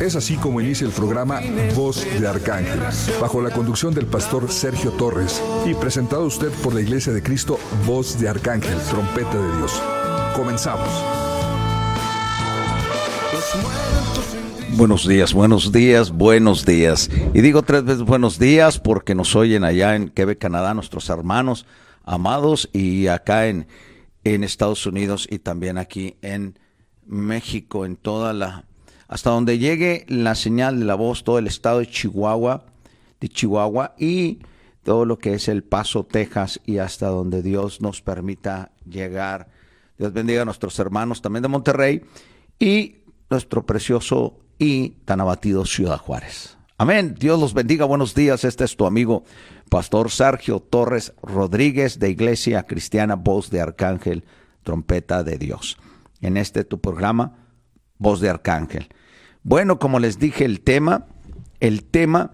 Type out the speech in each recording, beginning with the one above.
Es así como inicia el programa Voz de Arcángel, bajo la conducción del pastor Sergio Torres y presentado a usted por la Iglesia de Cristo Voz de Arcángel, Trompeta de Dios. Comenzamos. Buenos días, buenos días, buenos días. Y digo tres veces buenos días porque nos oyen allá en Quebec, Canadá, nuestros hermanos amados, y acá en, en Estados Unidos y también aquí en México, en toda la, hasta donde llegue la señal de la voz, todo el estado de Chihuahua, de Chihuahua y todo lo que es El Paso, Texas y hasta donde Dios nos permita llegar. Dios bendiga a nuestros hermanos también de Monterrey y nuestro precioso y tan abatido Ciudad Juárez. Amén. Dios los bendiga. Buenos días. Este es tu amigo, Pastor Sergio Torres Rodríguez de Iglesia Cristiana Voz de Arcángel, Trompeta de Dios en este tu programa, Voz de Arcángel. Bueno, como les dije, el tema, el tema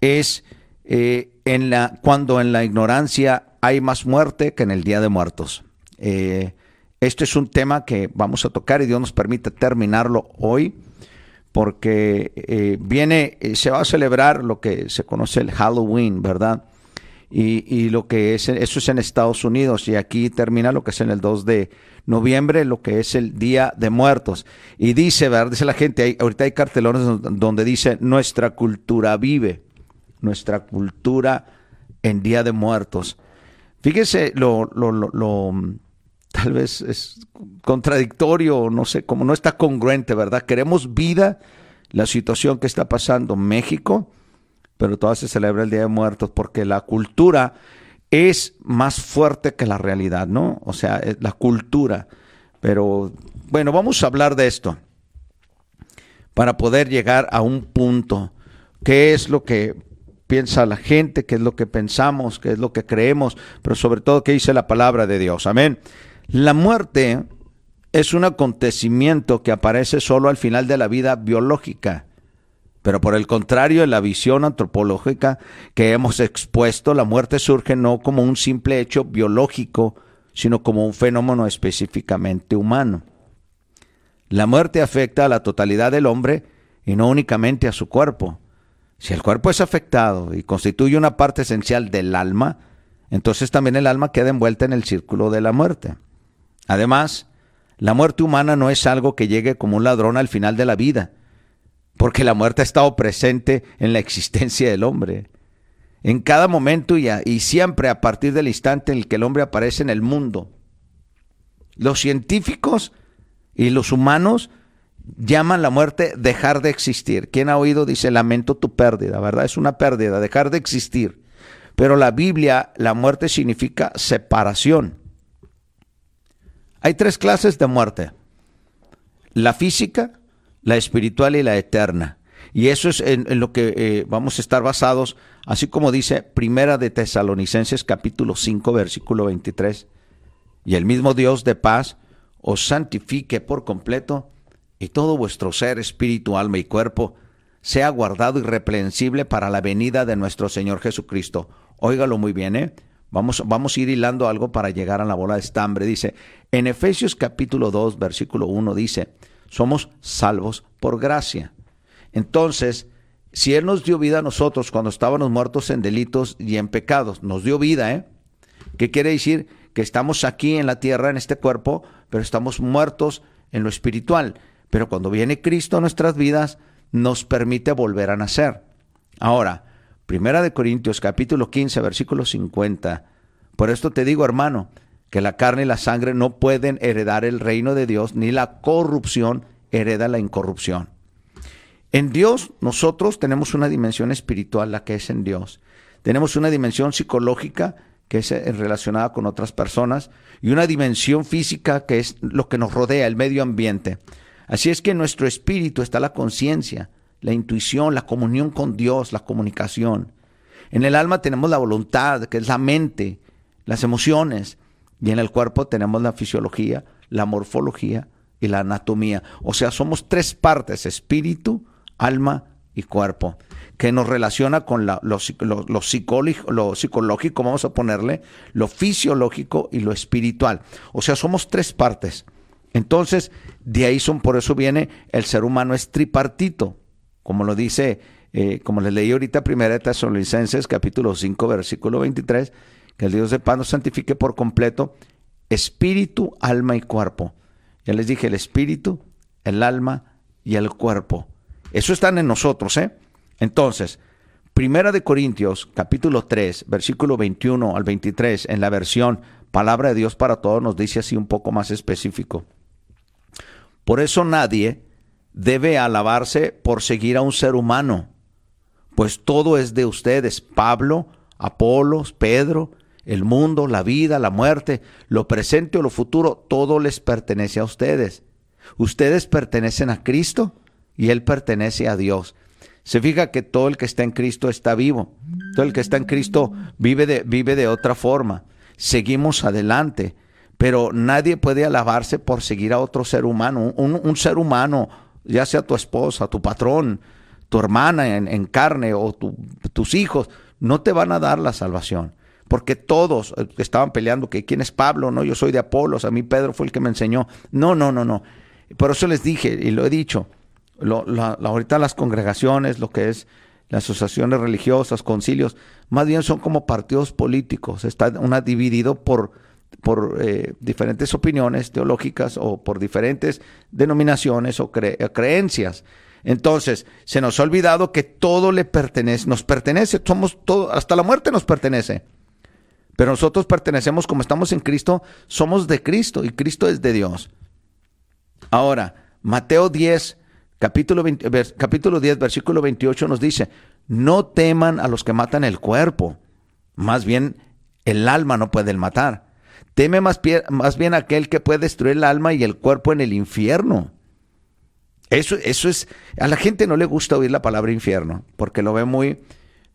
es eh, en la, cuando en la ignorancia hay más muerte que en el Día de Muertos. Eh, este es un tema que vamos a tocar y Dios nos permite terminarlo hoy porque eh, viene, se va a celebrar lo que se conoce el Halloween, ¿verdad? Y, y, lo que es, eso es en Estados Unidos y aquí termina lo que es en el 2 de noviembre, lo que es el Día de Muertos. Y dice, ¿verdad? Dice la gente, ahorita hay cartelones donde dice, nuestra cultura vive, nuestra cultura en Día de Muertos. Fíjese lo, lo, lo, tal vez es contradictorio, no sé, como no está congruente, ¿verdad? Queremos vida, la situación que está pasando en México, pero todavía se celebra el Día de Muertos porque la cultura es más fuerte que la realidad, ¿no? O sea, la cultura. Pero bueno, vamos a hablar de esto para poder llegar a un punto. ¿Qué es lo que piensa la gente? ¿Qué es lo que pensamos? ¿Qué es lo que creemos? Pero sobre todo, ¿qué dice la palabra de Dios? Amén. La muerte es un acontecimiento que aparece solo al final de la vida biológica. Pero por el contrario, en la visión antropológica que hemos expuesto, la muerte surge no como un simple hecho biológico, sino como un fenómeno específicamente humano. La muerte afecta a la totalidad del hombre y no únicamente a su cuerpo. Si el cuerpo es afectado y constituye una parte esencial del alma, entonces también el alma queda envuelta en el círculo de la muerte. Además, la muerte humana no es algo que llegue como un ladrón al final de la vida, porque la muerte ha estado presente en la existencia del hombre. En cada momento y, y siempre a partir del instante en el que el hombre aparece en el mundo. Los científicos y los humanos llaman la muerte dejar de existir. ¿Quién ha oído? Dice, lamento tu pérdida, ¿verdad? Es una pérdida, dejar de existir. Pero la Biblia, la muerte significa separación. Hay tres clases de muerte. La física, la espiritual y la eterna. Y eso es en, lo que eh, vamos a estar basados, así como dice Primera de Tesalonicenses capítulo 5 versículo 23. Y el mismo Dios de paz os santifique por completo y todo vuestro ser, espíritu, alma y cuerpo sea guardado irreprensible para la venida de nuestro Señor Jesucristo. Óigalo muy bien, ¿eh? Vamos, vamos a ir hilando algo para llegar a la bola de estambre. Dice, en Efesios capítulo 2, versículo 1 dice, somos salvos por gracia. Entonces, si Él nos dio vida a nosotros cuando estábamos muertos en delitos y en pecados, nos dio vida, ¿eh? ¿Qué quiere decir? Que estamos aquí en la tierra, en este cuerpo, pero estamos muertos en lo espiritual. Pero cuando viene Cristo a nuestras vidas, nos permite volver a nacer. Ahora, Primera de Corintios capítulo 15, versículo 50. Por esto te digo, hermano, que la carne y la sangre no pueden heredar el reino de Dios, ni la corrupción hereda la incorrupción. En Dios nosotros tenemos una dimensión espiritual, la que es en Dios. Tenemos una dimensión psicológica, que es eh, relacionada con otras personas, y una dimensión física, que es lo que nos rodea, el medio ambiente. Así es que en nuestro espíritu está la conciencia, la intuición, la comunión con Dios, la comunicación. En el alma tenemos la voluntad, que es la mente, las emociones, y en el cuerpo tenemos la fisiología, la morfología y la anatomía. O sea, somos tres partes, espíritu, alma y cuerpo, que nos relaciona con lo, lo, lo, psicológico, vamos a ponerle, lo fisiológico y lo espiritual. O sea, somos tres partes. Entonces, de ahí son, por eso viene, el ser humano es tripartito, como lo dice, eh, como les leí ahorita, primera de Tesalonicenses, capítulo 5, versículo 23, que el Dios de paz nos santifique por completo, espíritu, alma y cuerpo. Ya les dije, el espíritu, el alma y el cuerpo. Eso están en nosotros, ¿eh? Entonces, Primera de Corintios, capítulo 3, versículo 21 al 23, en la versión Palabra de Dios para todos, nos dice así un poco más específico. Por eso nadie debe alabarse por seguir a un ser humano, pues todo es de ustedes, Pablo, Apolos, Pedro, el mundo, la vida, la muerte, lo presente o lo futuro, todo les pertenece a ustedes. Ustedes pertenecen a Cristo y Él pertenece a Dios. Se fija que todo el que está en Cristo está vivo. Todo el que está en Cristo vive de, vive de otra forma. Seguimos adelante. Pero nadie puede alabarse por seguir a otro ser humano. Un, ser humano, ya sea tu esposa, tu patrón, tu hermana en, carne o tus hijos, no te van a dar la salvación porque todos eh, estaban peleando que quién es Pablo, no, yo soy de Apolos, a mí Pedro fue el que me enseñó. No, no, no, no. Por eso les dije y lo he dicho, lo, ahorita las congregaciones, lo que es las asociaciones religiosas, concilios, más bien son como partidos políticos, está una dividido por, por eh, diferentes opiniones teológicas o por diferentes denominaciones o creencias. Entonces, se nos ha olvidado que todo le pertenece, nos pertenece, somos todo, hasta la muerte nos pertenece. Pero nosotros pertenecemos, como estamos en Cristo, somos de Cristo y Cristo es de Dios. Ahora, Mateo 10, capítulo, capítulo 10, versículo 28 nos dice, no teman a los que matan el cuerpo, más bien el alma no puede matar. Teme más, más bien aquel que puede destruir el alma y el cuerpo en el infierno. Eso, eso es, a la gente no le gusta oír la palabra infierno, porque lo ve muy,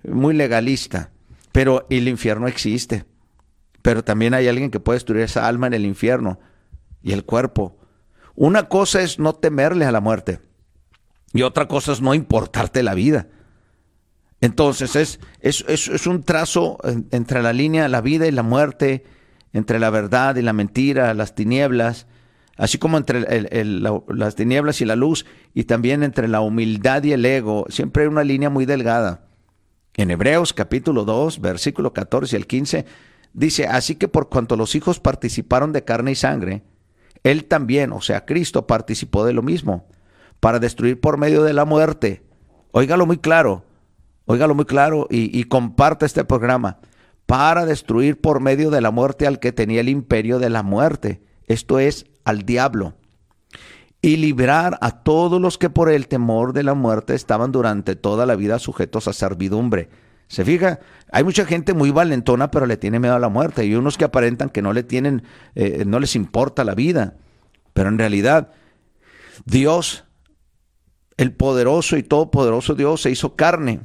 muy legalista. Pero el infierno existe. Pero también hay alguien que puede destruir esa alma en el infierno y el cuerpo. Una cosa es no temerle a la muerte y otra cosa es no importarte la vida. Entonces es, es, es, un trazo entre la línea la vida y la muerte, entre la verdad y la mentira, las tinieblas, así como entre las tinieblas y la luz, y también entre la humildad y el ego. Siempre hay una línea muy delgada. En Hebreos capítulo 2, versículo 14 al 15, dice, así que por cuanto los hijos participaron de carne y sangre, él también, o sea, Cristo participó de lo mismo, para destruir por medio de la muerte. Óigalo muy claro, óigalo muy claro y, y comparte este programa, para destruir por medio de la muerte al que tenía el imperio de la muerte, esto es, al diablo y librar a todos los que por el temor de la muerte estaban durante toda la vida sujetos a servidumbre. Se fija, hay mucha gente muy valentona, pero le tiene miedo a la muerte, y unos que aparentan que no le tienen, eh, no les importa la vida. Pero en realidad, Dios, el poderoso y todopoderoso Dios, se hizo carne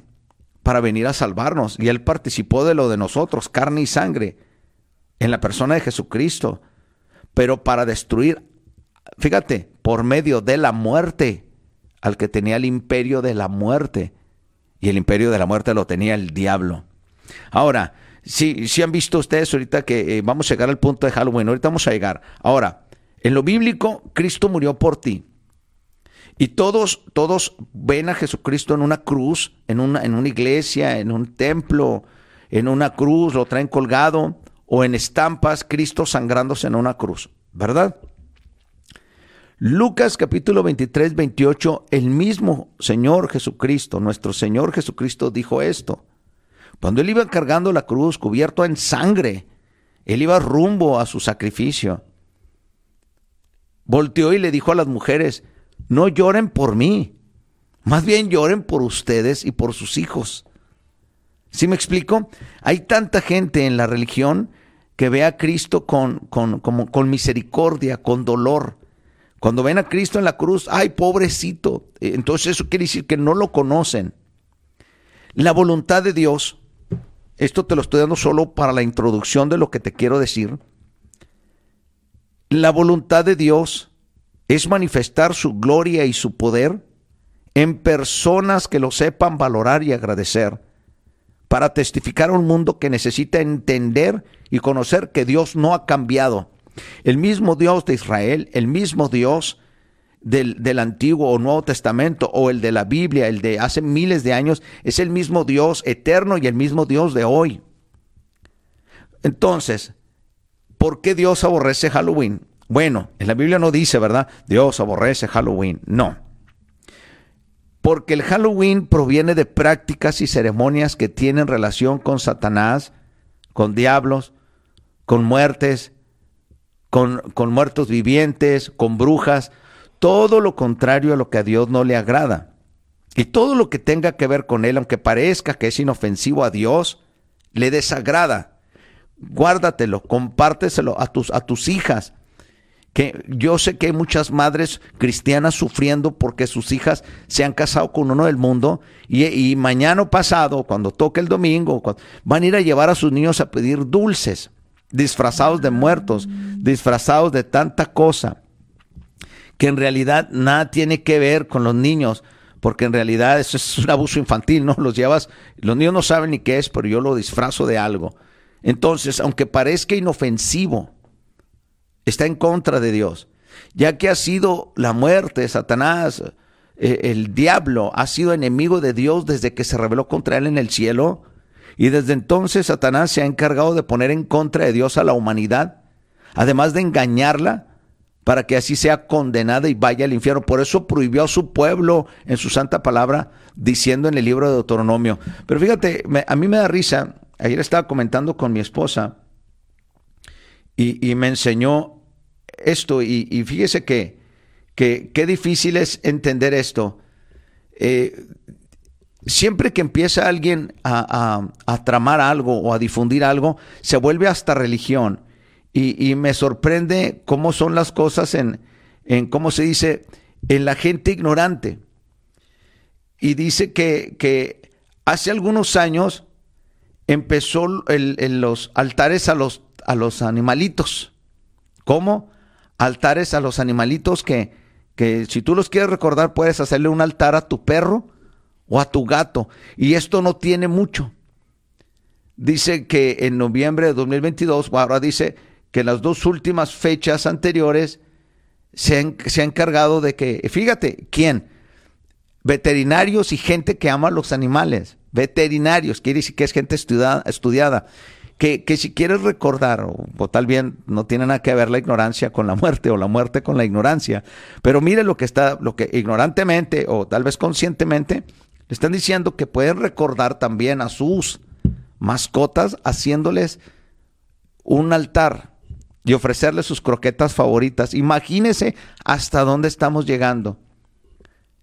para venir a salvarnos, y Él participó de lo de nosotros, carne y sangre, en la persona de Jesucristo, pero para destruir fíjate, por medio de la muerte, al que tenía el imperio de la muerte. Y el imperio de la muerte lo tenía el diablo. Ahora, si, si han visto ustedes ahorita que eh, vamos a llegar al punto de Halloween, ahorita vamos a llegar. Ahora, en lo bíblico, Cristo murió por ti. Y todos, todos ven a Jesucristo en una cruz, en una, en una iglesia, en un templo, en una cruz, lo traen colgado, o en estampas, Cristo sangrándose en una cruz, ¿verdad? Lucas capítulo 23, 28, el mismo Señor Jesucristo, nuestro Señor Jesucristo dijo esto. Cuando él iba cargando la cruz cubierto en sangre, él iba rumbo a su sacrificio. Volteó y le dijo a las mujeres, no lloren por mí, más bien lloren por ustedes y por sus hijos. ¿Sí me explico? Hay tanta gente en la religión que ve a Cristo con, con, con misericordia, con dolor, Cuando ven a Cristo en la cruz, ay, pobrecito. Entonces eso quiere decir que no lo conocen. La voluntad de Dios, esto te lo estoy dando solo para la introducción de lo que te quiero decir. La voluntad de Dios es manifestar su gloria y su poder en personas que lo sepan valorar y agradecer, para testificar a un mundo que necesita entender y conocer que Dios no ha cambiado. El mismo Dios de Israel, el mismo Dios del, del, Antiguo o Nuevo Testamento o el de la Biblia, el de hace miles de años, es el mismo Dios eterno y el mismo Dios de hoy. Entonces, ¿por qué Dios aborrece Halloween? Bueno, en la Biblia no dice, ¿verdad? Dios aborrece Halloween. No. Porque el Halloween proviene de prácticas y ceremonias que tienen relación con Satanás, con diablos, con muertes, con, muertos vivientes, con brujas, todo lo contrario a lo que a Dios no le agrada. Y todo lo que tenga que ver con él, aunque parezca que es inofensivo a Dios, le desagrada. Guárdatelo, compárteselo a tus, a tus hijas, que yo sé que hay muchas madres cristianas sufriendo porque sus hijas se han casado con uno del mundo y, mañana pasado, cuando toque el domingo, van a ir a llevar a sus niños a pedir dulces, disfrazados de muertos, disfrazados de tanta cosa, que en realidad nada tiene que ver con los niños, porque en realidad eso es un abuso infantil, ¿no? Los llevas, los niños no saben ni qué es, pero yo lo disfrazo de algo. Entonces, aunque parezca inofensivo, está en contra de Dios, ya que ha sido la muerte, Satanás, eh, el diablo, ha sido enemigo de Dios desde que se rebeló contra él en el cielo, y desde entonces Satanás se ha encargado de poner en contra de Dios a la humanidad, además de engañarla para que así sea condenada y vaya al infierno. Por eso prohibió a su pueblo en su santa palabra, diciendo en el libro de Deuteronomio. Pero fíjate, a mí me da risa, ayer estaba comentando con mi esposa, y, me enseñó esto y, fíjese que, qué difícil es entender esto. Eh, siempre que empieza alguien a, tramar algo o a difundir algo, se vuelve hasta religión. Y, me sorprende cómo son las cosas en, en, ¿cómo se dice?, en la gente ignorante. Y dice que, que hace algunos años empezó en los altares a los a los animalitos. ¿Cómo? Altares a los animalitos que, que si tú los quieres recordar puedes hacerle un altar a tu perro o a tu gato. Y esto no tiene mucho. Dice que en noviembre de 2022, ahora dice que las dos últimas fechas anteriores se, se ha encargado de que, fíjate, ¿quién? Veterinarios y gente que ama a los animales. Veterinarios, quiere decir que es gente estudiada, estudiada que, si quieres recordar, o, tal bien no tiene nada que ver la ignorancia con la muerte o la muerte con la ignorancia, pero mire lo que está, lo que ignorantemente o tal vez conscientemente, le están diciendo que pueden recordar también a sus mascotas haciéndoles un altar y ofrecerles sus croquetas favoritas. Imagínese hasta dónde estamos llegando.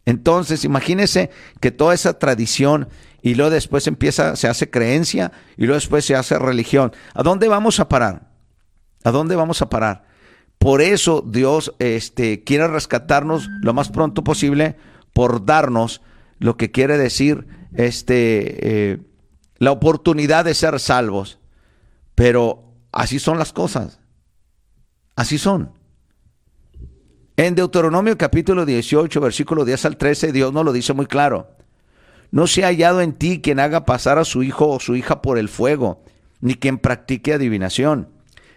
Entonces, imagínese que toda esa tradición y luego después empieza, se hace creencia y luego después se hace religión. ¿A dónde vamos a parar? ¿A dónde vamos a parar? Por eso Dios este, quiere rescatarnos lo más pronto posible por darnos lo que quiere decir este, eh, la oportunidad de ser salvos. Pero así son las cosas. Así son. En Deuteronomio capítulo 18, versículo 10 al 13, Dios nos lo dice muy claro. No se ha hallado en ti quien haga pasar a su hijo o su hija por el fuego, ni quien practique adivinación,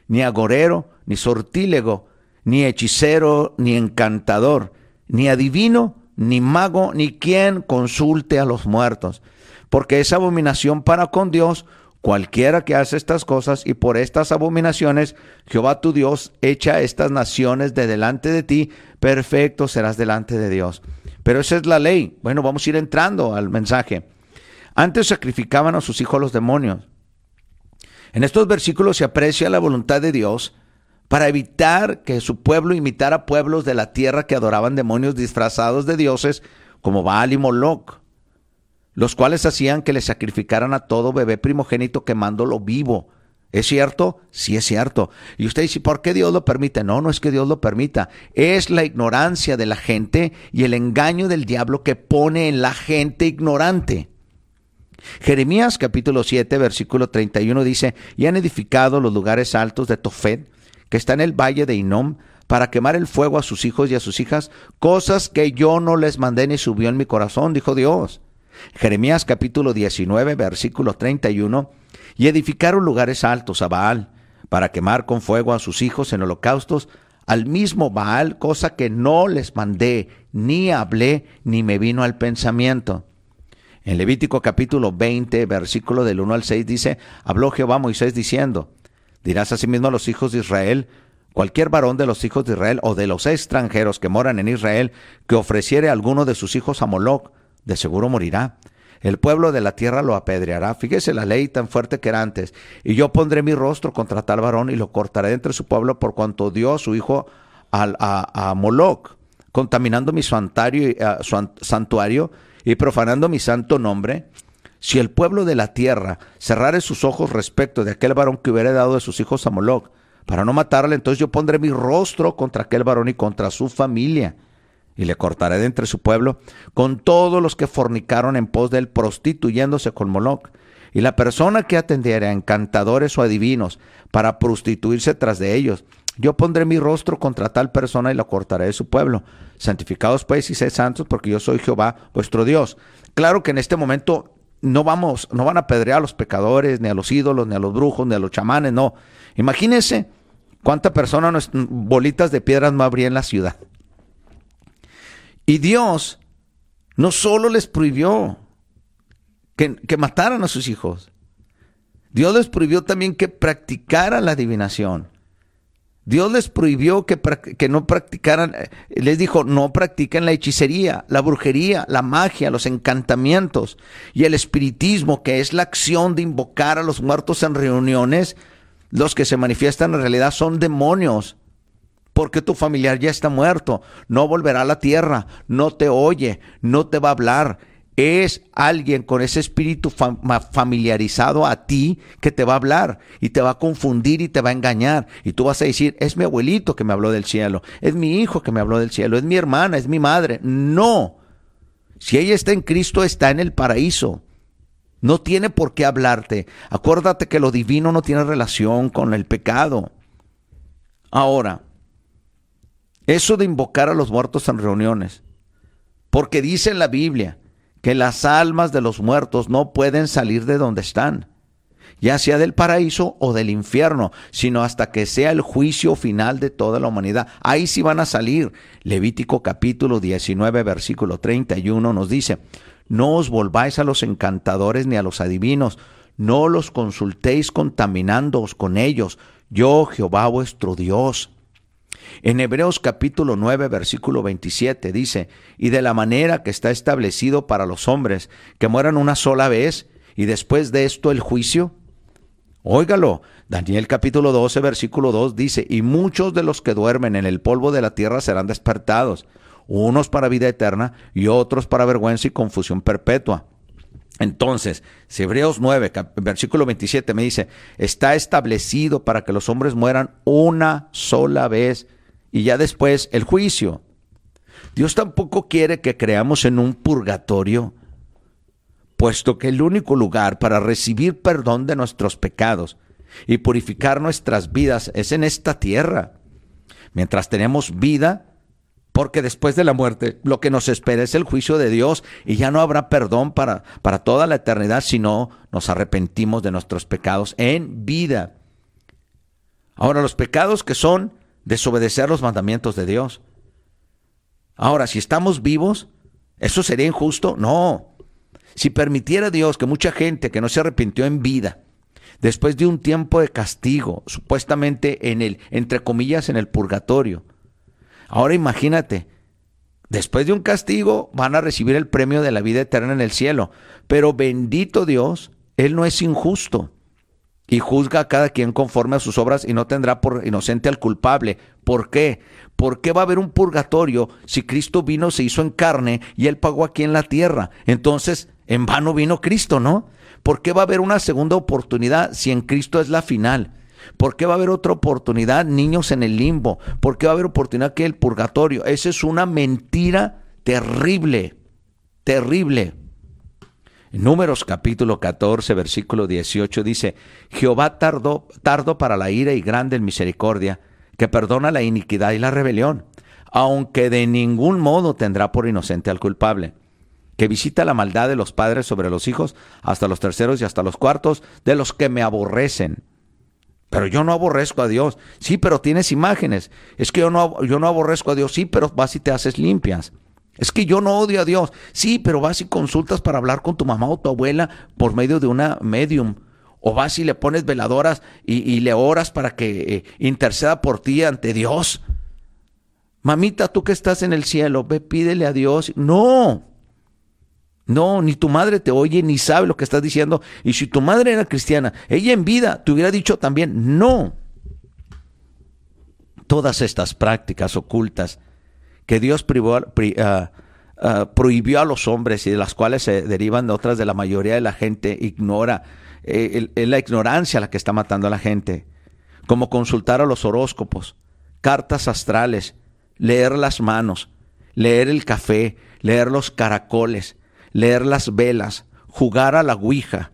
ni agorero, ni sortílego, ni hechicero, ni encantador, ni adivino, ni mago, ni quien consulte a los muertos, porque es abominación para con Dios cualquiera que hace estas cosas, y por estas abominaciones Jehová tu Dios echa estas naciones de delante de ti, perfecto serás delante de Dios. Pero esa es la ley. Bueno, vamos a ir entrando al mensaje. Antes sacrificaban a sus hijos los demonios. En estos versículos se aprecia la voluntad de Dios para evitar que su pueblo imitara pueblos de la tierra que adoraban demonios disfrazados de dioses como Baal y Moloch, los cuales hacían que le sacrificaran a todo bebé primogénito quemándolo vivo. ¿Es cierto? Sí es cierto. Y usted dice, ¿por qué Dios lo permite? No, no es que Dios lo permita. Es la ignorancia de la gente y el engaño del diablo que pone en la gente ignorante. Jeremías capítulo 7, versículo 31 dice, y han edificado los lugares altos de Tofet, que está en el valle de Inom, para quemar el fuego a sus hijos y a sus hijas, cosas que yo no les mandé ni subió en mi corazón, dijo Dios. Jeremías capítulo 19, versículo 31 y edificaron lugares altos a Baal, para quemar con fuego a sus hijos en holocaustos, al mismo Baal, cosa que no les mandé, ni hablé, ni me vino al pensamiento. En Levítico capítulo 20, versículo del 1 al 6 dice, habló Jehová a Moisés diciendo, dirás asimismo a los hijos de Israel, cualquier varón de los hijos de Israel o de los extranjeros que moran en Israel, que ofreciere alguno de sus hijos a Moloc, de seguro morirá el pueblo de la tierra lo apedreará. Fíjese la ley tan fuerte que era antes. Y yo pondré mi rostro contra tal varón y lo cortaré entre su pueblo por cuanto dio a su hijo a, Moloch, contaminando mi su santuario y profanando mi santo nombre. Si el pueblo de la tierra cerrare sus ojos respecto de aquel varón que hubiera dado de sus hijos a Moloch, para no matarle, entonces yo pondré mi rostro contra aquel varón y contra su familia y le cortaré de entre su pueblo con todos los que fornicaron en pos de él, prostituyéndose con Moloch. Y la persona que atendiera a encantadores o adivinos para prostituirse tras de ellos, yo pondré mi rostro contra tal persona y la cortaré de su pueblo. Santificados pues y sed santos, porque yo soy Jehová vuestro Dios. Claro que en este momento no vamos, no van a apedrear a los pecadores, ni a los ídolos, ni a los brujos, ni a los chamanes, no. Imagínense cuánta personas, bolitas de piedras no habría en la ciudad. Y Dios no solo les prohibió que, mataran a sus hijos, Dios les prohibió también que practicaran la adivinación. Dios les prohibió que, que, no practicaran, eh, les dijo, no practiquen la hechicería, la brujería, la magia, los encantamientos y el espiritismo, que es la acción de invocar a los muertos en reuniones. Los que se manifiestan en realidad son demonios porque tu familiar ya está muerto, no volverá a la tierra, no te oye, no te va a hablar. Es alguien con ese espíritu familiarizado a ti que te va a hablar y te va a confundir y te va a engañar. Y tú vas a decir, es mi abuelito que me habló del cielo, es mi hijo que me habló del cielo, es mi hermana, es mi madre. No. Si ella está en Cristo, está en el paraíso. No tiene por qué hablarte. Acuérdate que lo divino no tiene relación con el pecado. Ahora, eso de invocar a los muertos en reuniones. Porque dice en la Biblia que las almas de los muertos no pueden salir de donde están, ya sea del paraíso o del infierno, sino hasta que sea el juicio final de toda la humanidad. Ahí sí van a salir. Levítico capítulo 19, versículo 31 nos dice, no os volváis a los encantadores ni a los adivinos, no los consultéis contaminándoos con ellos. Yo, Jehová vuestro Dios, en Hebreos capítulo 9, versículo 27 dice, y de la manera que está establecido para los hombres, que mueran una sola vez, y después de esto el juicio. Óigalo, Daniel capítulo 12, versículo 2 dice, y muchos de los que duermen en el polvo de la tierra serán despertados, unos para vida eterna y otros para vergüenza y confusión perpetua. Entonces, Hebreos 9, versículo 27 me dice, está establecido para que los hombres mueran una sola vez y ya después el juicio. Dios tampoco quiere que creamos en un purgatorio, puesto que el único lugar para recibir perdón de nuestros pecados y purificar nuestras vidas es en esta tierra. Mientras tenemos vida, porque después de la muerte lo que nos espera es el juicio de Dios y ya no habrá perdón para, para toda la eternidad si no nos arrepentimos de nuestros pecados en vida. Ahora, los pecados que son desobedecer los mandamientos de Dios. Ahora, si estamos vivos, ¿eso sería injusto? No. Si permitiera Dios que mucha gente que no se arrepintió en vida, después de un tiempo de castigo, supuestamente en el, entre comillas, en el purgatorio, ahora imagínate, después de un castigo van a recibir el premio de la vida eterna en el cielo, pero bendito Dios, Él no es injusto y juzga a cada quien conforme a sus obras y no tendrá por inocente al culpable. ¿Por qué? ¿Por qué va a haber un purgatorio si Cristo vino, se hizo en carne y él pagó aquí en la tierra? Entonces, en vano vino Cristo, ¿no? ¿Por qué va a haber una segunda oportunidad si en Cristo es la final? ¿Por qué va a haber otra oportunidad, niños en el limbo? ¿Por qué va a haber oportunidad que el purgatorio? Esa es una mentira terrible, terrible. Números capítulo 14, versículo 18 dice, Jehová tardó, tardo para la ira y grande en misericordia, que perdona la iniquidad y la rebelión, aunque de ningún modo tendrá por inocente al culpable, que visita la maldad de los padres sobre los hijos, hasta los terceros y hasta los cuartos, de los que me aborrecen. Pero yo no aborrezco a Dios. Sí, pero tienes imágenes. Es que yo no, yo no aborrezco a Dios. Sí, pero vas y te haces limpias. Es que yo no odio a Dios. Sí, pero vas y consultas para hablar con tu mamá o tu abuela por medio de una medium. O vas y le pones veladoras y, le oras para que eh, interceda por ti ante Dios. Mamita, tú que estás en el cielo, ve, pídele a Dios. No. No, ni tu madre te oye ni sabe lo que estás diciendo. Y si tu madre era cristiana, ella en vida te hubiera dicho también, no. Todas estas prácticas ocultas que Dios ah, ah, prohibió a los hombres y de las cuales se derivan de otras de la mayoría de la gente ignora. Eh, es la ignorancia la que está matando a la gente. Como consultar a los horóscopos, cartas astrales, leer las manos, leer el café, leer los caracoles, leer las velas, jugar a la ouija.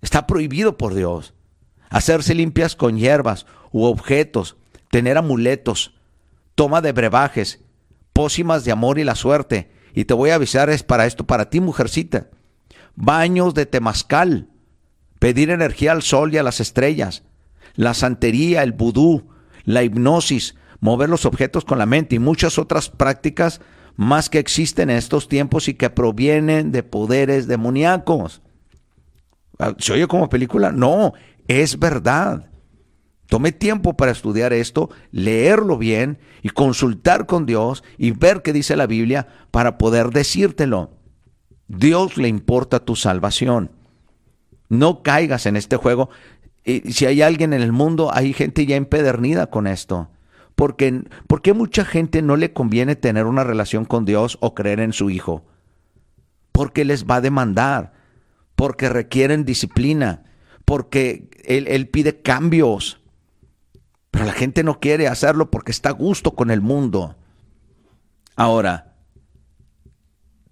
Está prohibido por Dios. Hacerse limpias con hierbas u objetos, tener amuletos, toma de brebajes, pócimas de amor y la suerte. Y te voy a avisar, es para esto, para ti, mujercita. Baños de temazcal, pedir energía al sol y a las estrellas, la santería, el vudú, la hipnosis, mover los objetos con la mente y muchas otras prácticas más que existen en estos tiempos y que provienen de poderes demoníacos. Ah, ¿Se oye como película? No, es verdad. Tome tiempo para estudiar esto, leerlo bien y consultar con Dios y ver qué dice la Biblia para poder decírtelo. Dios le importa tu salvación. No caigas en este juego. Y si hay alguien en el mundo, hay gente ya empedernida con esto. Porque, ¿Por qué mucha gente no le conviene tener una relación con Dios o creer en su Hijo? Porque les va a demandar, porque requieren disciplina, porque Él, él pide cambios. Pero la gente no quiere hacerlo porque está a gusto con el mundo. Ahora,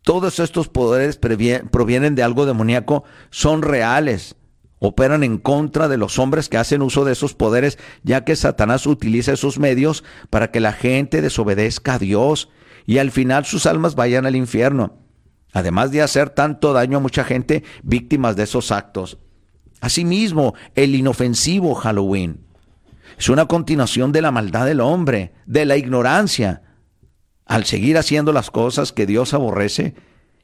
todos estos poderes provienen de algo demoníaco, son reales, operan en contra de los hombres que hacen uso de esos poderes, ya que Satanás utiliza esos medios para que la gente desobedezca a Dios y al final sus almas vayan al infierno, además de hacer tanto daño a mucha gente víctimas de esos actos. Asimismo, el inofensivo Halloween es una continuación de la maldad del hombre, de la ignorancia, al seguir haciendo las cosas que Dios aborrece,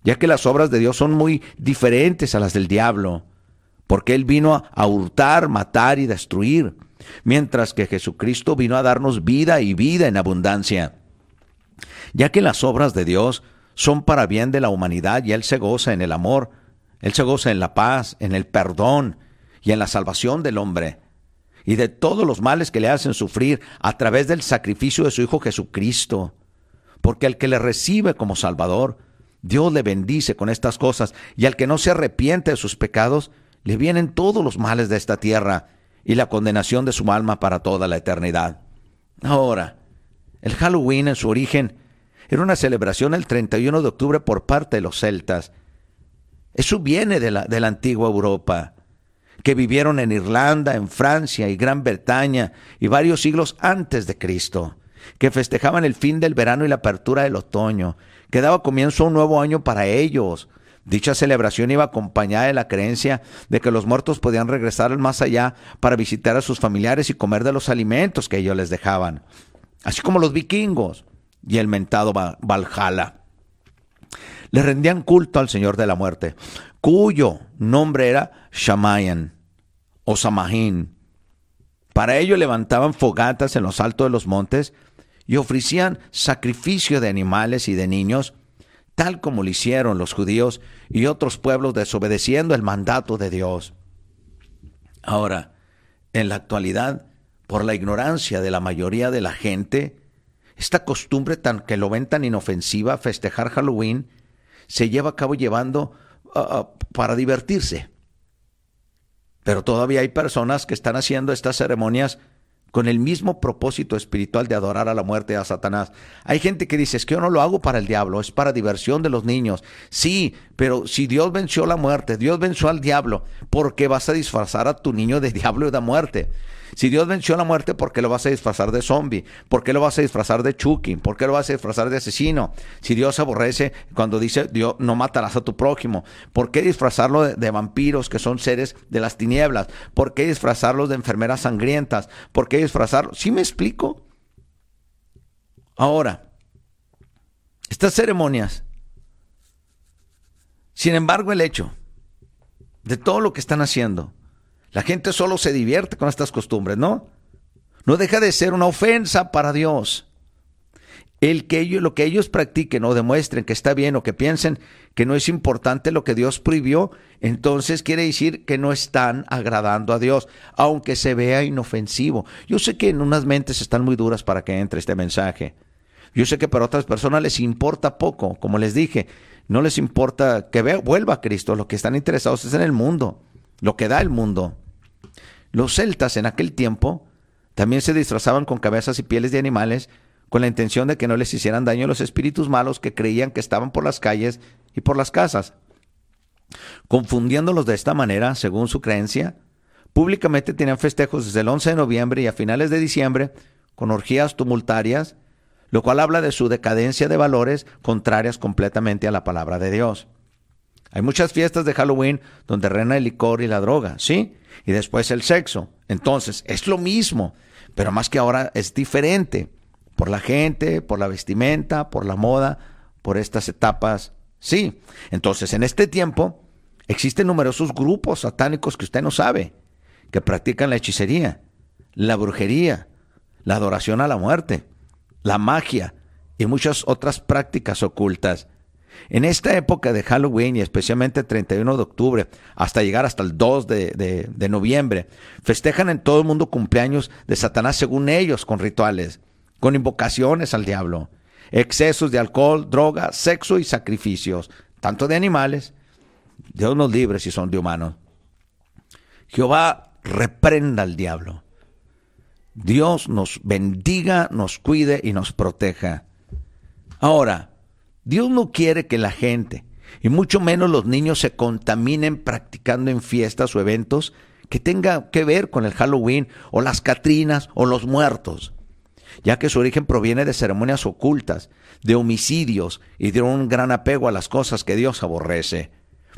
ya que las obras de Dios son muy diferentes a las del diablo, porque Él vino a hurtar, matar y destruir, mientras que Jesucristo vino a darnos vida y vida en abundancia. Ya que las obras de Dios son para bien de la humanidad y Él se goza en el amor, Él se goza en la paz, en el perdón y en la salvación del hombre y de todos los males que le hacen sufrir a través del sacrificio de su Hijo Jesucristo. Porque al que le recibe como Salvador, Dios le bendice con estas cosas, y al que no se arrepiente de sus pecados, le vienen todos los males de esta tierra y la condenación de su alma para toda la eternidad. Ahora, el Halloween en su origen era una celebración el 31 de octubre por parte de los celtas. Eso viene de la, de la antigua Europa que vivieron en Irlanda, en Francia y Gran Bretaña y varios siglos antes de Cristo, que festejaban el fin del verano y la apertura del otoño, que daba comienzo a un nuevo año para ellos. Dicha celebración iba acompañada de la creencia de que los muertos podían regresar al más allá para visitar a sus familiares y comer de los alimentos que ellos les dejaban, así como los vikingos y el mentado Valhalla. Le rendían culto al Señor de la Muerte, cuyo nombre era Shamayan o Samajín. Para ello levantaban fogatas en los altos de los montes y ofrecían sacrificio de animales y de niños, tal como lo hicieron los judíos y otros pueblos desobedeciendo el mandato de Dios. Ahora, en la actualidad, por la ignorancia de la mayoría de la gente, esta costumbre tan que lo ven tan inofensiva, festejar Halloween, se lleva a cabo llevando ah, ah, para divertirse Pero todavía hay personas que están haciendo estas ceremonias con el mismo propósito espiritual de adorar a la muerte a Satanás. Hay gente que dice, es que yo no lo hago para el diablo, es para diversión de los niños. Sí, pero si Dios venció la muerte, Dios venció al diablo, ¿por qué vas a disfrazar a tu niño de diablo y de muerte? Si Dios venció la muerte, ¿por qué lo vas a disfrazar de zombie? ¿Por qué lo vas a disfrazar de Chucky? ¿Por qué lo vas a disfrazar de asesino? Si Dios aborrece cuando dice Dios no matarás a tu prójimo, ¿por qué disfrazarlo de, vampiros que son seres de las tinieblas? ¿Por qué disfrazarlos de enfermeras sangrientas? ¿Por qué disfrazarlo? ¿Sí me explico? Ahora, estas ceremonias, sin embargo, el hecho de todo lo que están haciendo, la gente solo se divierte con estas costumbres, ¿no? No deja de ser una ofensa para Dios. El que ellos, lo que ellos practiquen o demuestren que está bien o que piensen que no es importante lo que Dios prohibió, entonces quiere decir que no están agradando a Dios, aunque se vea inofensivo. Yo sé que en unas mentes están muy duras para que entre este mensaje. Yo sé que para otras personas les importa poco, como les dije, no les importa que vuelva a Cristo, lo que están interesados es en el mundo, lo que da el mundo. Los celtas en aquel tiempo también se disfrazaban con cabezas y pieles de animales con la intención de que no les hicieran daño los espíritus malos que creían que estaban por las calles y por las casas. Confundiéndolos de esta manera, según su creencia, públicamente tenían festejos desde el 11 de noviembre y a finales de diciembre con orgías tumultarias, lo cual habla de su decadencia de valores contrarias completamente a la palabra de Dios. Hay muchas fiestas de Halloween donde reina el licor y la droga, ¿sí? y después el sexo. Entonces, es lo mismo, pero más que ahora es diferente por la gente, por la vestimenta, por la moda, por estas etapas. Sí, entonces en este tiempo existen numerosos grupos satánicos que usted no sabe, que practican la hechicería, la brujería, la adoración a la muerte, la magia y muchas otras prácticas ocultas en esta época de Halloween y especialmente el 31 de octubre hasta llegar hasta el 2 de, de, noviembre, festejan en todo el mundo cumpleaños de Satanás según ellos con rituales, con invocaciones al diablo, excesos de alcohol, droga, sexo y sacrificios, tanto de animales, Dios nos libre si son de humanos. Jehová reprenda al diablo. Dios nos bendiga, nos cuide y nos proteja. Ahora, Dios no quiere que la gente, y mucho menos los niños, se contaminen practicando en fiestas o eventos que tengan que ver con el Halloween o las Catrinas o los muertos, ya que su origen proviene de ceremonias ocultas, de homicidios y de un gran apego a las cosas que Dios aborrece.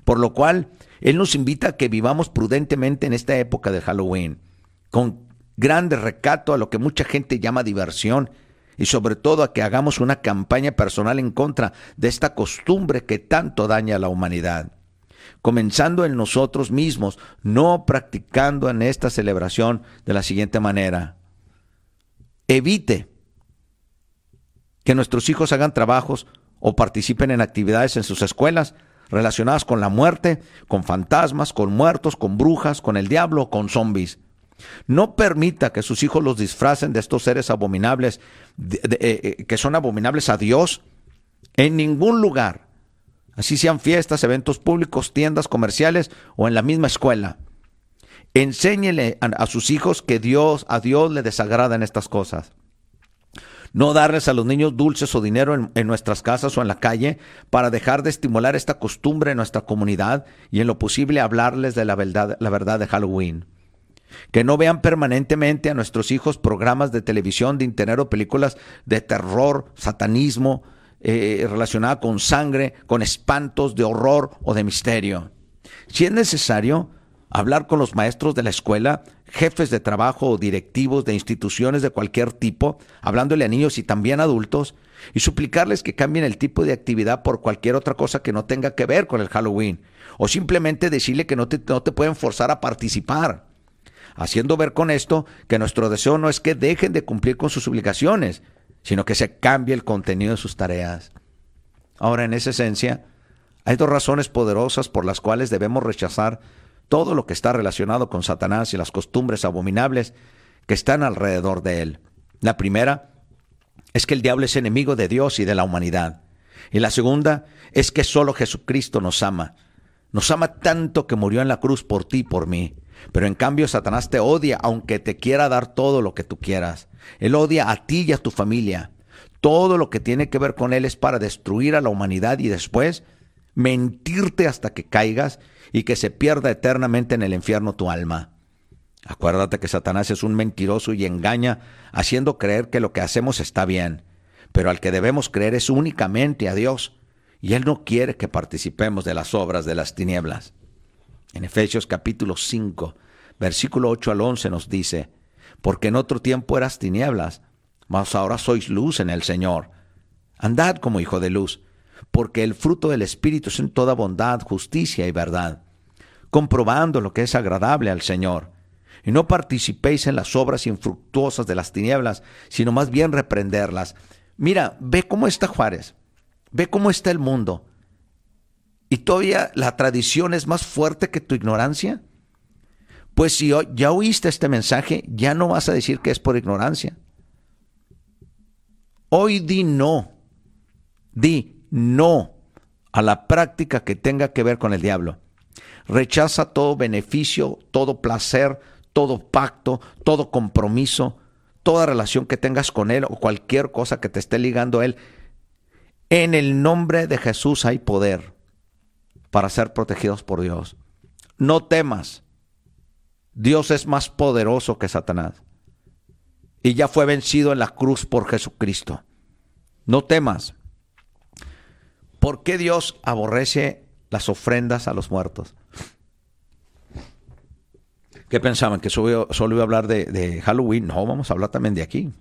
Por lo cual, Él nos invita a que vivamos prudentemente en esta época de Halloween, con grande recato a lo que mucha gente llama diversión y sobre todo a que hagamos una campaña personal en contra de esta costumbre que tanto daña a la humanidad. Comenzando en nosotros mismos, no practicando en esta celebración de la siguiente manera. Evite que nuestros hijos hagan trabajos o participen en actividades en sus escuelas relacionadas con la muerte, con fantasmas, con muertos, con brujas, con el diablo, con zombies. No permita que sus hijos los disfracen de estos seres abominables, eh, eh, que son abominables a Dios, en ningún lugar. Así sean fiestas, eventos públicos, tiendas comerciales o en la misma escuela. Enséñele a, sus hijos que Dios, a Dios le desagradan estas cosas. No darles a los niños dulces o dinero en, en, nuestras casas o en la calle para dejar de estimular esta costumbre en nuestra comunidad y en lo posible hablarles de la verdad, la verdad de Halloween. Que no vean permanentemente a nuestros hijos programas de televisión de internet o películas de terror, satanismo, eh, relacionada con sangre, con espantos de horror o de misterio. Si es necesario, hablar con los maestros de la escuela, jefes de trabajo o directivos de instituciones de cualquier tipo, hablándole a niños y también adultos, y suplicarles que cambien el tipo de actividad por cualquier otra cosa que no tenga que ver con el Halloween, o simplemente decirle que no te, no te pueden forzar a participar haciendo ver con esto que nuestro deseo no es que dejen de cumplir con sus obligaciones, sino que se cambie el contenido de sus tareas. Ahora, en esa esencia, hay dos razones poderosas por las cuales debemos rechazar todo lo que está relacionado con Satanás y las costumbres abominables que están alrededor de él. La primera es que el diablo es enemigo de Dios y de la humanidad. Y la segunda es que solo Jesucristo nos ama. Nos ama tanto que murió en la cruz por ti y por mí Pero en cambio Satanás te odia aunque te quiera dar todo lo que tú quieras. Él odia a ti y a tu familia. Todo lo que tiene que ver con él es para destruir a la humanidad y después mentirte hasta que caigas y que se pierda eternamente en el infierno tu alma. Acuérdate que Satanás es un mentiroso y engaña haciendo creer que lo que hacemos está bien, pero al que debemos creer es únicamente a Dios, y Él no quiere que participemos de las obras de las tinieblas. En Efesios capítulo 5, versículo 8 al 11 nos dice, porque en otro tiempo eras tinieblas, mas ahora sois luz en el Señor. Andad como hijo de luz, porque el fruto del Espíritu es en toda bondad, justicia y verdad, comprobando lo que es agradable al Señor. Y no participéis en las obras infructuosas de las tinieblas, sino más bien reprenderlas. Mira, ve cómo está Juárez, ve cómo está el mundo. ¿Y todavía la tradición es más fuerte que tu ignorancia? Pues si ya oíste este mensaje, ya no vas a decir que es por ignorancia. Hoy di no. Di no a la práctica que tenga que ver con el diablo. Rechaza todo beneficio, todo placer, todo pacto, todo compromiso, toda relación que tengas con Él o cualquier cosa que te esté ligando a Él. En el nombre de Jesús hay poder para ser protegidos por Dios. No temas. Dios es más poderoso que Satanás. Y ya fue vencido en la cruz por Jesucristo. No temas. ¿Por qué Dios aborrece las ofrendas a los muertos? ¿Qué pensaban? ¿Que solo, iba a hablar de, de Halloween? No, vamos a hablar también de aquí.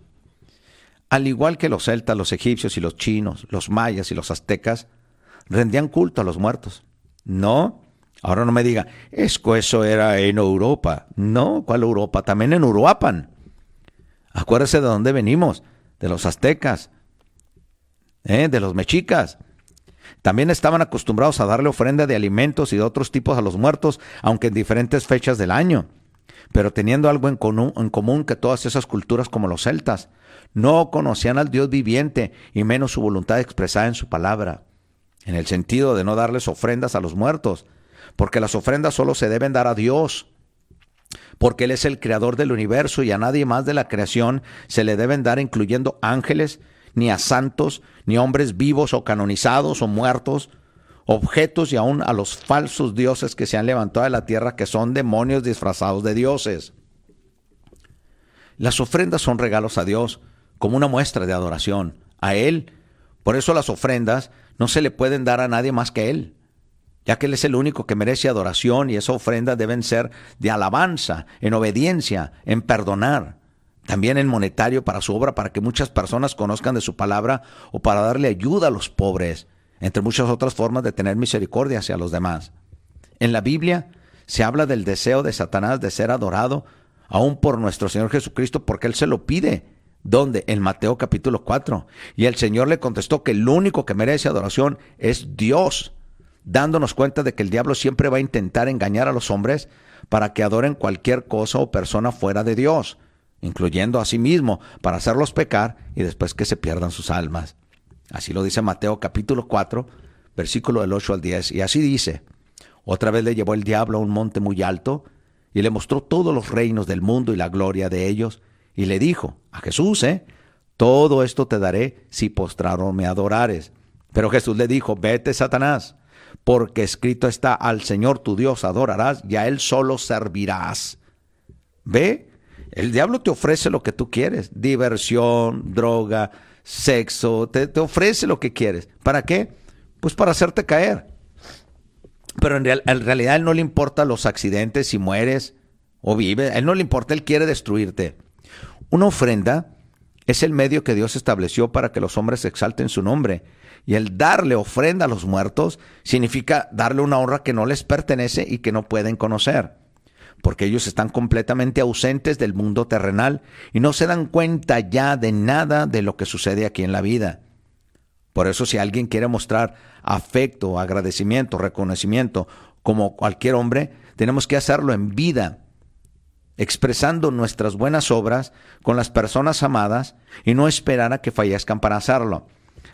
Al igual que los celtas, los egipcios y los chinos, los mayas y los aztecas, rendían culto a los muertos. No, ahora no me diga, es que eso era en Europa. No, ¿cuál Europa? También en Uruapan. Acuérdese de dónde venimos, de los aztecas, ¿eh? de los mexicas. También estaban acostumbrados a darle ofrenda de alimentos y de otros tipos a los muertos, aunque en diferentes fechas del año, pero teniendo algo en común, en común que todas esas culturas como los celtas. No conocían al Dios viviente y menos su voluntad expresada en su palabra en el sentido de no darles ofrendas a los muertos, porque las ofrendas solo se deben dar a Dios, porque Él es el creador del universo y a nadie más de la creación se le deben dar incluyendo ángeles, ni a santos, ni hombres vivos o canonizados o muertos, objetos y aún a los falsos dioses que se han levantado de la tierra, que son demonios disfrazados de dioses. Las ofrendas son regalos a Dios, como una muestra de adoración a Él. Por eso las ofrendas no se le pueden dar a nadie más que Él, ya que Él es el único que merece adoración y esa ofrenda deben ser de alabanza, en obediencia, en perdonar, también en monetario para su obra, para que muchas personas conozcan de su palabra o para darle ayuda a los pobres, entre muchas otras formas de tener misericordia hacia los demás. En la Biblia se habla del deseo de Satanás de ser adorado, aún por nuestro Señor Jesucristo, porque Él se lo pide ¿Dónde? En Mateo capítulo 4. Y el Señor le contestó que el único que merece adoración es Dios, dándonos cuenta de que el diablo siempre va a intentar engañar a los hombres para que adoren cualquier cosa o persona fuera de Dios, incluyendo a sí mismo, para hacerlos pecar y después que se pierdan sus almas. Así lo dice Mateo capítulo 4, versículo del 8 al 10. Y así dice, otra vez le llevó el diablo a un monte muy alto y le mostró todos los reinos del mundo y la gloria de ellos y le dijo a Jesús, ¿eh? Todo esto te daré si postrado me adorares. Pero Jesús le dijo, vete Satanás, porque escrito está, al Señor tu Dios adorarás y a Él solo servirás. ¿Ve? El diablo te ofrece lo que tú quieres, diversión, droga, sexo, te, te ofrece lo que quieres. ¿Para qué? Pues para hacerte caer. Pero en, en realidad a Él no le importa los accidentes, si mueres o vives, a Él no le importa, Él quiere destruirte. Una ofrenda es el medio que Dios estableció para que los hombres exalten su nombre. Y el darle ofrenda a los muertos significa darle una honra que no les pertenece y que no pueden conocer. Porque ellos están completamente ausentes del mundo terrenal y no se dan cuenta ya de nada de lo que sucede aquí en la vida. Por eso si alguien quiere mostrar afecto, agradecimiento, reconocimiento, como cualquier hombre, tenemos que hacerlo en vida expresando nuestras buenas obras con las personas amadas y no esperar a que fallezcan para hacerlo.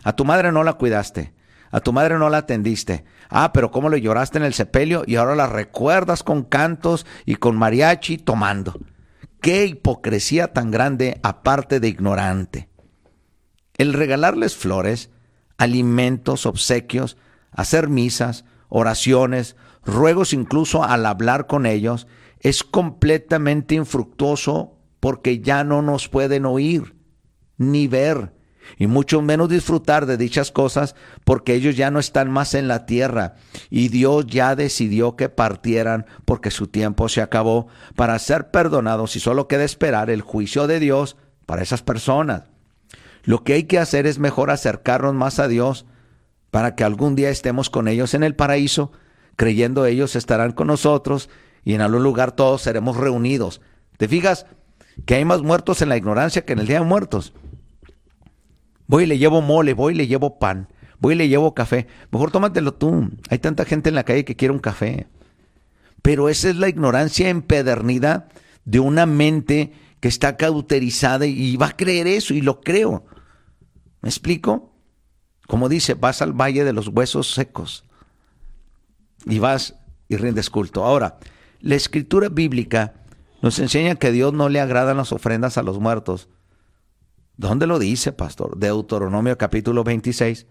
A tu madre no la cuidaste, A tu madre no la atendiste. Ah, pero cómo le lloraste en el sepelio y ahora la recuerdas con cantos y con mariachi tomando. Qué hipocresía tan grande aparte de ignorante. El regalarles flores, alimentos, obsequios, hacer misas, oraciones, ruegos incluso al hablar con ellos, es completamente infructuoso porque ya no nos pueden oír ni ver y mucho menos disfrutar de dichas cosas porque ellos ya no están más en la tierra y Dios ya decidió que partieran porque su tiempo se acabó para ser perdonados y solo queda esperar el juicio de Dios para esas personas. Lo que hay que hacer es mejor acercarnos más a Dios para que algún día estemos con ellos en el paraíso, creyendo ellos estarán con nosotros y en algún lugar todos seremos reunidos. ¿Te fijas que hay más muertos en la ignorancia que en el día de muertos? Voy y le llevo mole, voy y le llevo pan, voy y le llevo café. Mejor tómatelo tú. Hay tanta gente en la calle que quiere un café. Pero esa es la ignorancia empedernida de una mente que está cauterizada y va a creer eso y lo creo. ¿Me explico? Como dice, vas al valle de los huesos secos y vas y rindes culto. Ahora, la escritura bíblica nos enseña que a Dios no le agradan las ofrendas a los muertos, ¿Dónde lo dice, pastor? Deuteronomio capítulo 26,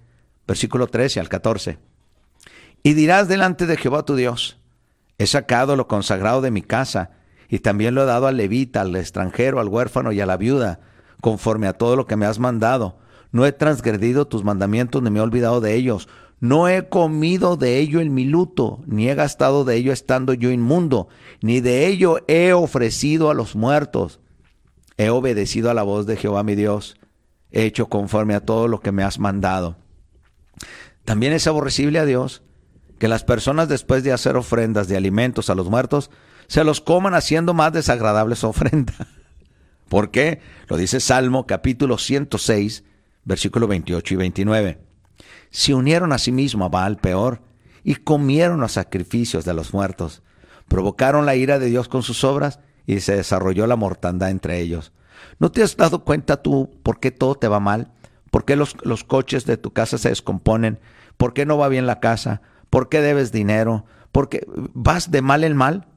versículo 13 al 14. Y dirás delante de Jehová tu Dios, he sacado lo consagrado de mi casa, y también lo he dado al levita, al extranjero, al huérfano y a la viuda, conforme a todo lo que me has mandado. No he transgredido tus mandamientos, ni me he olvidado de ellos. No he comido de ello en mi luto, ni he gastado de ello estando yo inmundo, ni de ello he ofrecido a los muertos He obedecido a la voz de Jehová mi Dios, he hecho conforme a todo lo que me has mandado. También es aborrecible a Dios que las personas después de hacer ofrendas de alimentos a los muertos, se los coman haciendo más desagradables ofrendas. ¿Por qué? Lo dice Salmo capítulo 106, versículo 28 y 29. Se unieron a sí mismo a Baal peor y comieron los sacrificios de los muertos. Provocaron la ira de Dios con sus obras y se desarrolló la mortandad entre ellos. ¿No te has dado cuenta tú por qué todo te va mal? ¿Por qué los, los coches de tu casa se descomponen? ¿Por qué no va bien la casa? ¿Por qué debes dinero? ¿Por qué vas de mal en mal?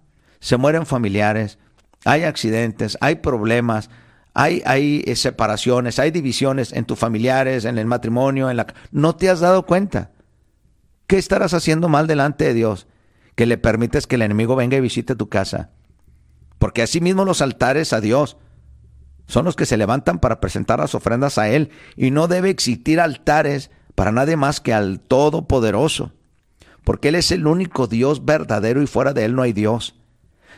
Se mueren familiares, hay accidentes, hay problemas, hay, hay eh, separaciones, hay divisiones en tus familiares, en el matrimonio, en la... No te has dado cuenta. ¿Qué estarás haciendo mal delante de Dios? Que le permites que el enemigo venga y visite tu casa porque asimismo los altares a Dios son los que se levantan para presentar las ofrendas a Él, y no debe existir altares para nadie más que al Todopoderoso, porque Él es el único Dios verdadero y fuera de Él no hay Dios.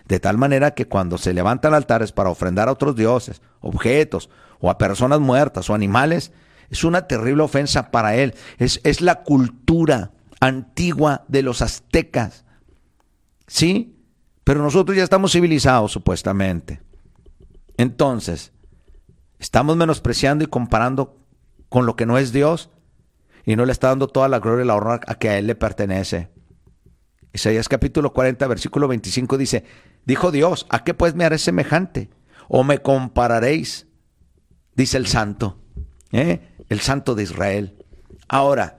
De tal manera que cuando se levantan altares para ofrendar a otros dioses, objetos, o a personas muertas o animales, es una terrible ofensa para Él. Es, es la cultura antigua de los aztecas. ¿Sí? Pero nosotros ya estamos civilizados supuestamente. Entonces, estamos menospreciando y comparando con lo que no es Dios y no le está dando toda la gloria y la honra a que a Él le pertenece. Isaías capítulo 40, versículo 25 dice, dijo Dios, ¿a qué pues me haré semejante? ¿O me compararéis? Dice el santo, ¿eh? el santo de Israel. Ahora,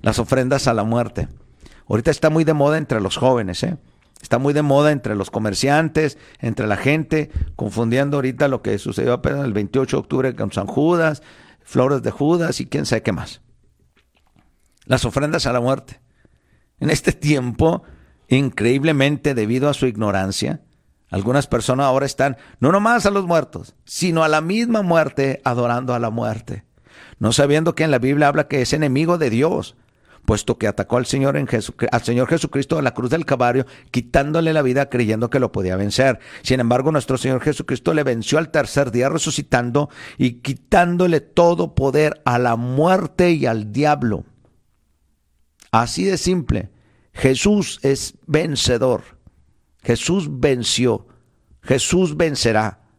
las ofrendas a la muerte. Ahorita está muy de moda entre los jóvenes, ¿eh? Está muy de moda entre los comerciantes, entre la gente, confundiendo ahorita lo que sucedió apenas el 28 de octubre con San Judas, flores de Judas y quién sabe qué más. Las ofrendas a la muerte. En este tiempo, increíblemente debido a su ignorancia, algunas personas ahora están no nomás a los muertos, sino a la misma muerte adorando a la muerte, no sabiendo que en la Biblia habla que es enemigo de Dios, puesto que atacó al Señor, en al Jesucristo a la cruz del Calvario, quitándole la vida creyendo que lo podía vencer. Sin embargo, nuestro Señor Jesucristo le venció al tercer día resucitando y quitándole todo poder a la muerte y al diablo. Así de simple. Jesús es vencedor. Jesús venció. Jesús vencerá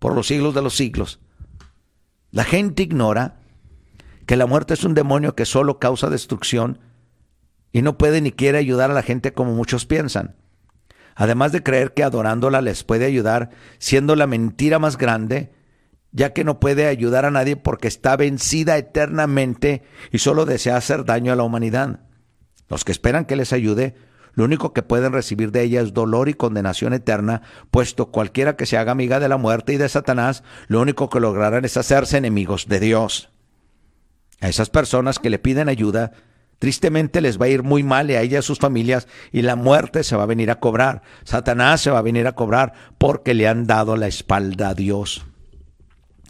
por los siglos de los siglos. La gente ignora que la muerte es un demonio que solo causa destrucción y no puede ni quiere ayudar a la gente como muchos piensan. Además de creer que adorándola les puede ayudar, siendo la mentira más grande ya que no puede ayudar a nadie porque está vencida eternamente y solo desea hacer daño a la humanidad. Los que esperan que les ayude, lo único que pueden recibir de ella es dolor y condenación eterna, puesto cualquiera que se haga amiga de la muerte y de Satanás, lo único que lograrán es hacerse enemigos de Dios. A esas personas que le piden ayuda, tristemente les va a ir muy mal y a ella y a sus familias y la muerte se va a venir a cobrar. Satanás se va a venir a cobrar porque le han dado la espalda a Dios.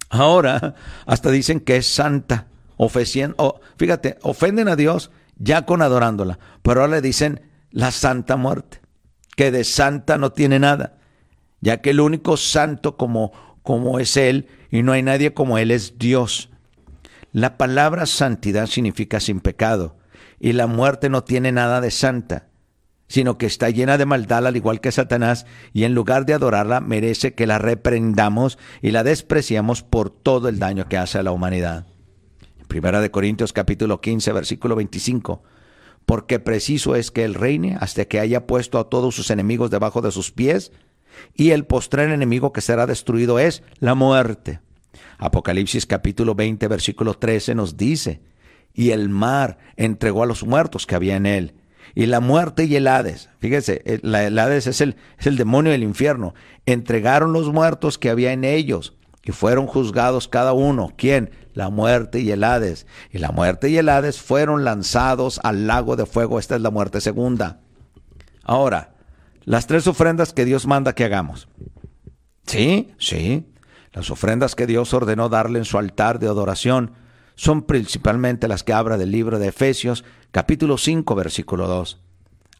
Ahora hasta dicen que es santa, ofeciendo, fíjate, ofenden a Dios ya con adorándola, pero ahora le dicen la santa muerte, que de santa no tiene nada, ya que el único santo como, como es Él y no hay nadie como Él es Dios. La palabra santidad significa sin pecado, y la muerte no tiene nada de santa, sino que está llena de maldad al igual que Satanás, y en lugar de adorarla merece que la reprendamos y la despreciamos por todo el daño que hace a la humanidad. Primera de Corintios capítulo 15, versículo 25. Porque preciso es que él reine hasta que haya puesto a todos sus enemigos debajo de sus pies, y el postrer enemigo que será destruido es la muerte. Apocalipsis capítulo 20, versículo 13 nos dice, y el mar entregó a los muertos que había en él, y la muerte y el Hades, fíjese, el, el Hades es el, es el demonio del infierno, entregaron los muertos que había en ellos, y fueron juzgados cada uno. ¿Quién? La muerte y el Hades. Y la muerte y el Hades fueron lanzados al lago de fuego. Esta es la muerte segunda. Ahora, las tres ofrendas que Dios manda que hagamos. Sí, sí. Las ofrendas que Dios ordenó darle en su altar de adoración son principalmente las que habla del libro de Efesios, capítulo 5, versículo 2.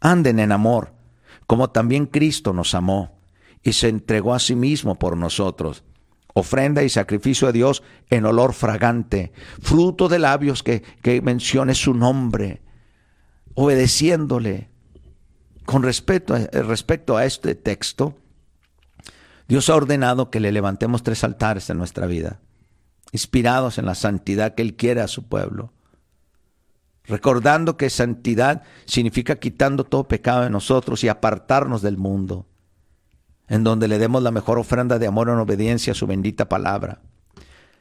Anden en amor, como también Cristo nos amó y se entregó a sí mismo por nosotros ofrenda y sacrificio a Dios en olor fragante, fruto de labios que, que mencione su nombre, obedeciéndole. Con respecto a, respecto a este texto, Dios ha ordenado que le levantemos tres altares en nuestra vida, inspirados en la santidad que Él quiere a su pueblo. Recordando que santidad significa quitando todo pecado de nosotros y apartarnos del mundo en donde le demos la mejor ofrenda de amor en obediencia a su bendita palabra.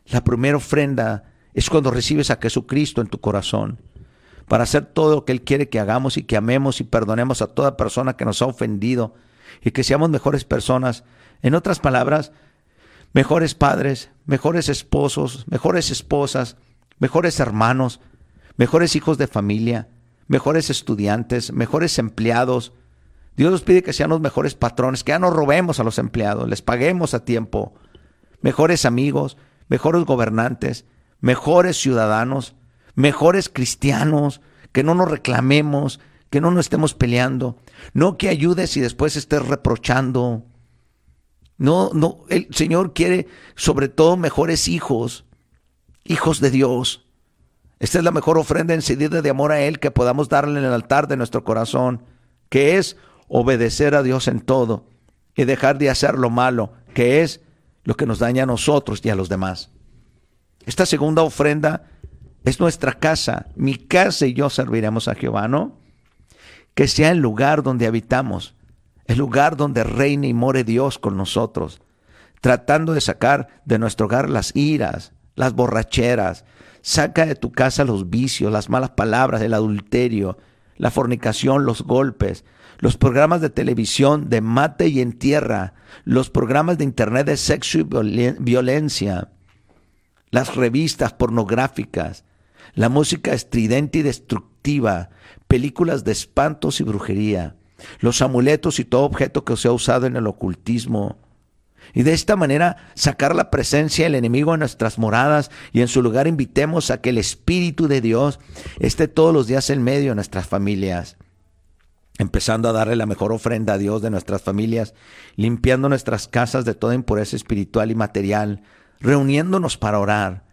La primera ofrenda es cuando recibes a Jesucristo en tu corazón, para hacer todo lo que Él quiere que hagamos y que amemos y perdonemos a toda persona que nos ha ofendido y que seamos mejores personas. En otras palabras, mejores padres, mejores esposos, mejores esposas, mejores hermanos, mejores hijos de familia, mejores estudiantes, mejores empleados, Dios nos pide que seamos mejores patrones, que ya no robemos a los empleados, les paguemos a tiempo, mejores amigos, mejores gobernantes, mejores ciudadanos, mejores cristianos, que no nos reclamemos, que no nos estemos peleando, no que ayudes y después estés reprochando. No, no, el Señor quiere sobre todo mejores hijos, hijos de Dios. Esta es la mejor ofrenda encendida de amor a Él que podamos darle en el altar de nuestro corazón, que es obedecer a Dios en todo y dejar de hacer lo malo, que es lo que nos daña a nosotros y a los demás. Esta segunda ofrenda es nuestra casa. Mi casa y yo serviremos a Jehová, ¿no? Que sea el lugar donde habitamos, el lugar donde reine y more Dios con nosotros, tratando de sacar de nuestro hogar las iras, las borracheras. Saca de tu casa los vicios, las malas palabras, el adulterio, la fornicación, los golpes, los programas de televisión de mate y entierra, los programas de internet de sexo y violencia, las revistas pornográficas, la música estridente y destructiva, películas de espantos y brujería, los amuletos y todo objeto que se ha usado en el ocultismo. Y de esta manera sacar la presencia del enemigo en nuestras moradas y en su lugar invitemos a que el Espíritu de Dios esté todos los días en medio de nuestras familias empezando a darle la mejor ofrenda a Dios de nuestras familias, limpiando nuestras casas de toda impureza espiritual y material, reuniéndonos para orar,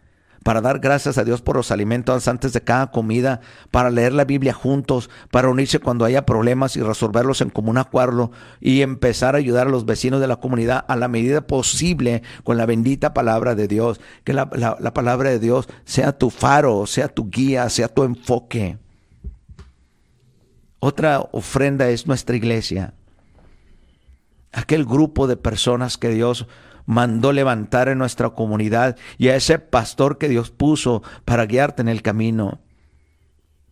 para dar gracias a Dios por los alimentos antes de cada comida, para leer la Biblia juntos, para unirse cuando haya problemas y resolverlos en común acuerdo y empezar a ayudar a los vecinos de la comunidad a la medida posible con la bendita palabra de Dios. Que la, la palabra de Dios sea tu faro, sea tu guía, sea tu enfoque. Otra ofrenda es nuestra iglesia. Aquel grupo de personas que Dios mandó levantar en nuestra comunidad y a ese pastor que Dios puso para guiarte en el camino.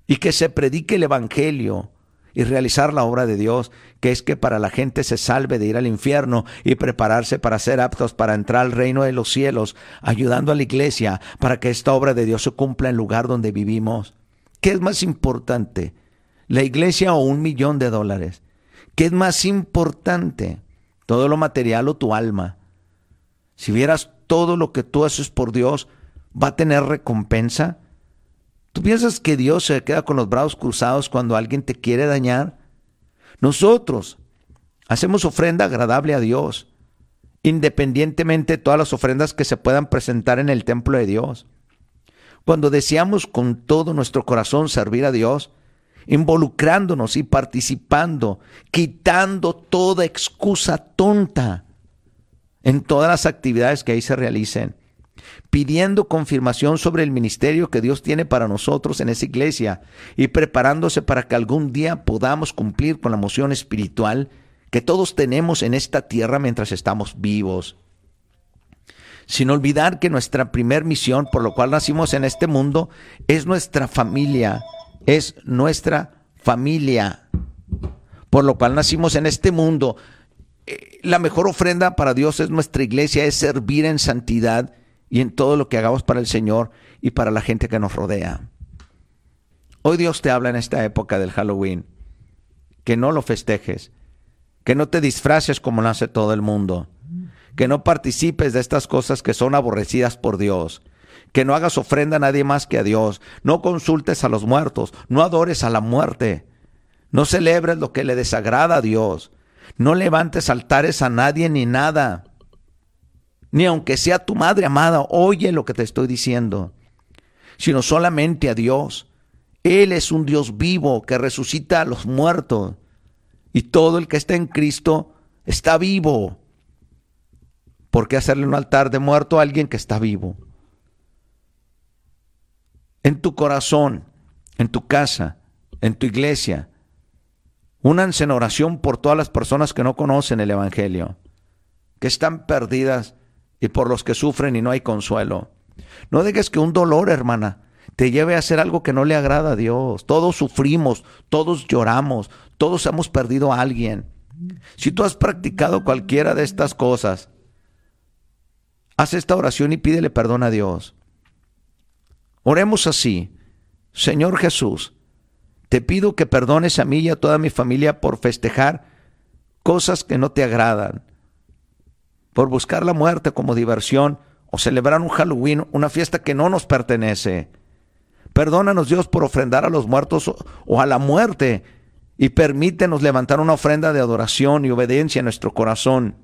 Y que se predique el Evangelio y realizar la obra de Dios, que es que para la gente se salve de ir al infierno y prepararse para ser aptos para entrar al reino de los cielos, ayudando a la iglesia para que esta obra de Dios se cumpla en el lugar donde vivimos. ¿Qué es más importante? ¿La iglesia o un millón de dólares? ¿Qué es más importante? ¿Todo lo material o tu alma? Si vieras todo lo que tú haces por Dios, ¿va a tener recompensa? ¿Tú piensas que Dios se queda con los brazos cruzados cuando alguien te quiere dañar? Nosotros hacemos ofrenda agradable a Dios, independientemente de todas las ofrendas que se puedan presentar en el templo de Dios. Cuando deseamos con todo nuestro corazón servir a Dios, involucrándonos y participando, quitando toda excusa tonta en todas las actividades que ahí se realicen pidiendo confirmación sobre el ministerio que Dios tiene para nosotros en esa iglesia y preparándose para que algún día podamos cumplir con la moción espiritual que todos tenemos en esta tierra mientras estamos vivos. Sin olvidar que nuestra primer misión, por lo cual nacimos en este mundo, es nuestra familia, es nuestra familia, por lo cual nacimos en este mundo. Eh, la mejor ofrenda para Dios es nuestra iglesia, es servir en santidad y en todo lo que hagamos para el Señor y para la gente que nos rodea. Hoy Dios te habla en esta época del Halloween, que no lo festejes, que no te disfraces como lo hace todo el mundo, que no participes de estas cosas que son aborrecidas por Dios, que no hagas ofrenda a nadie más que a Dios, no consultes a los muertos, no adores a la muerte, no celebres lo que le desagrada a Dios, no levantes altares a nadie ni nada ni aunque sea tu madre amada, oye lo que te estoy diciendo, sino solamente a Dios. Él es un Dios vivo que resucita a los muertos. Y todo el que está en Cristo está vivo. ¿Por qué hacerle un altar de muerto a alguien que está vivo? En tu corazón, en tu casa, en tu iglesia, únanse en oración por todas las personas que no conocen el Evangelio, que están perdidas y por los que sufren y no hay consuelo. No dejes que un dolor, hermana, te lleve a hacer algo que no le agrada a Dios. Todos sufrimos, todos lloramos, todos hemos perdido a alguien. Si tú has practicado cualquiera de estas cosas, haz esta oración y pídele perdón a Dios. Oremos así. Señor Jesús, te pido que perdones a mí y a toda mi familia por festejar cosas que no te agradan por buscar la muerte como diversión o celebrar un Halloween, una fiesta que no nos pertenece. Perdónanos Dios por ofrendar a los muertos o a la muerte y permítenos levantar una ofrenda de adoración y obediencia en nuestro corazón.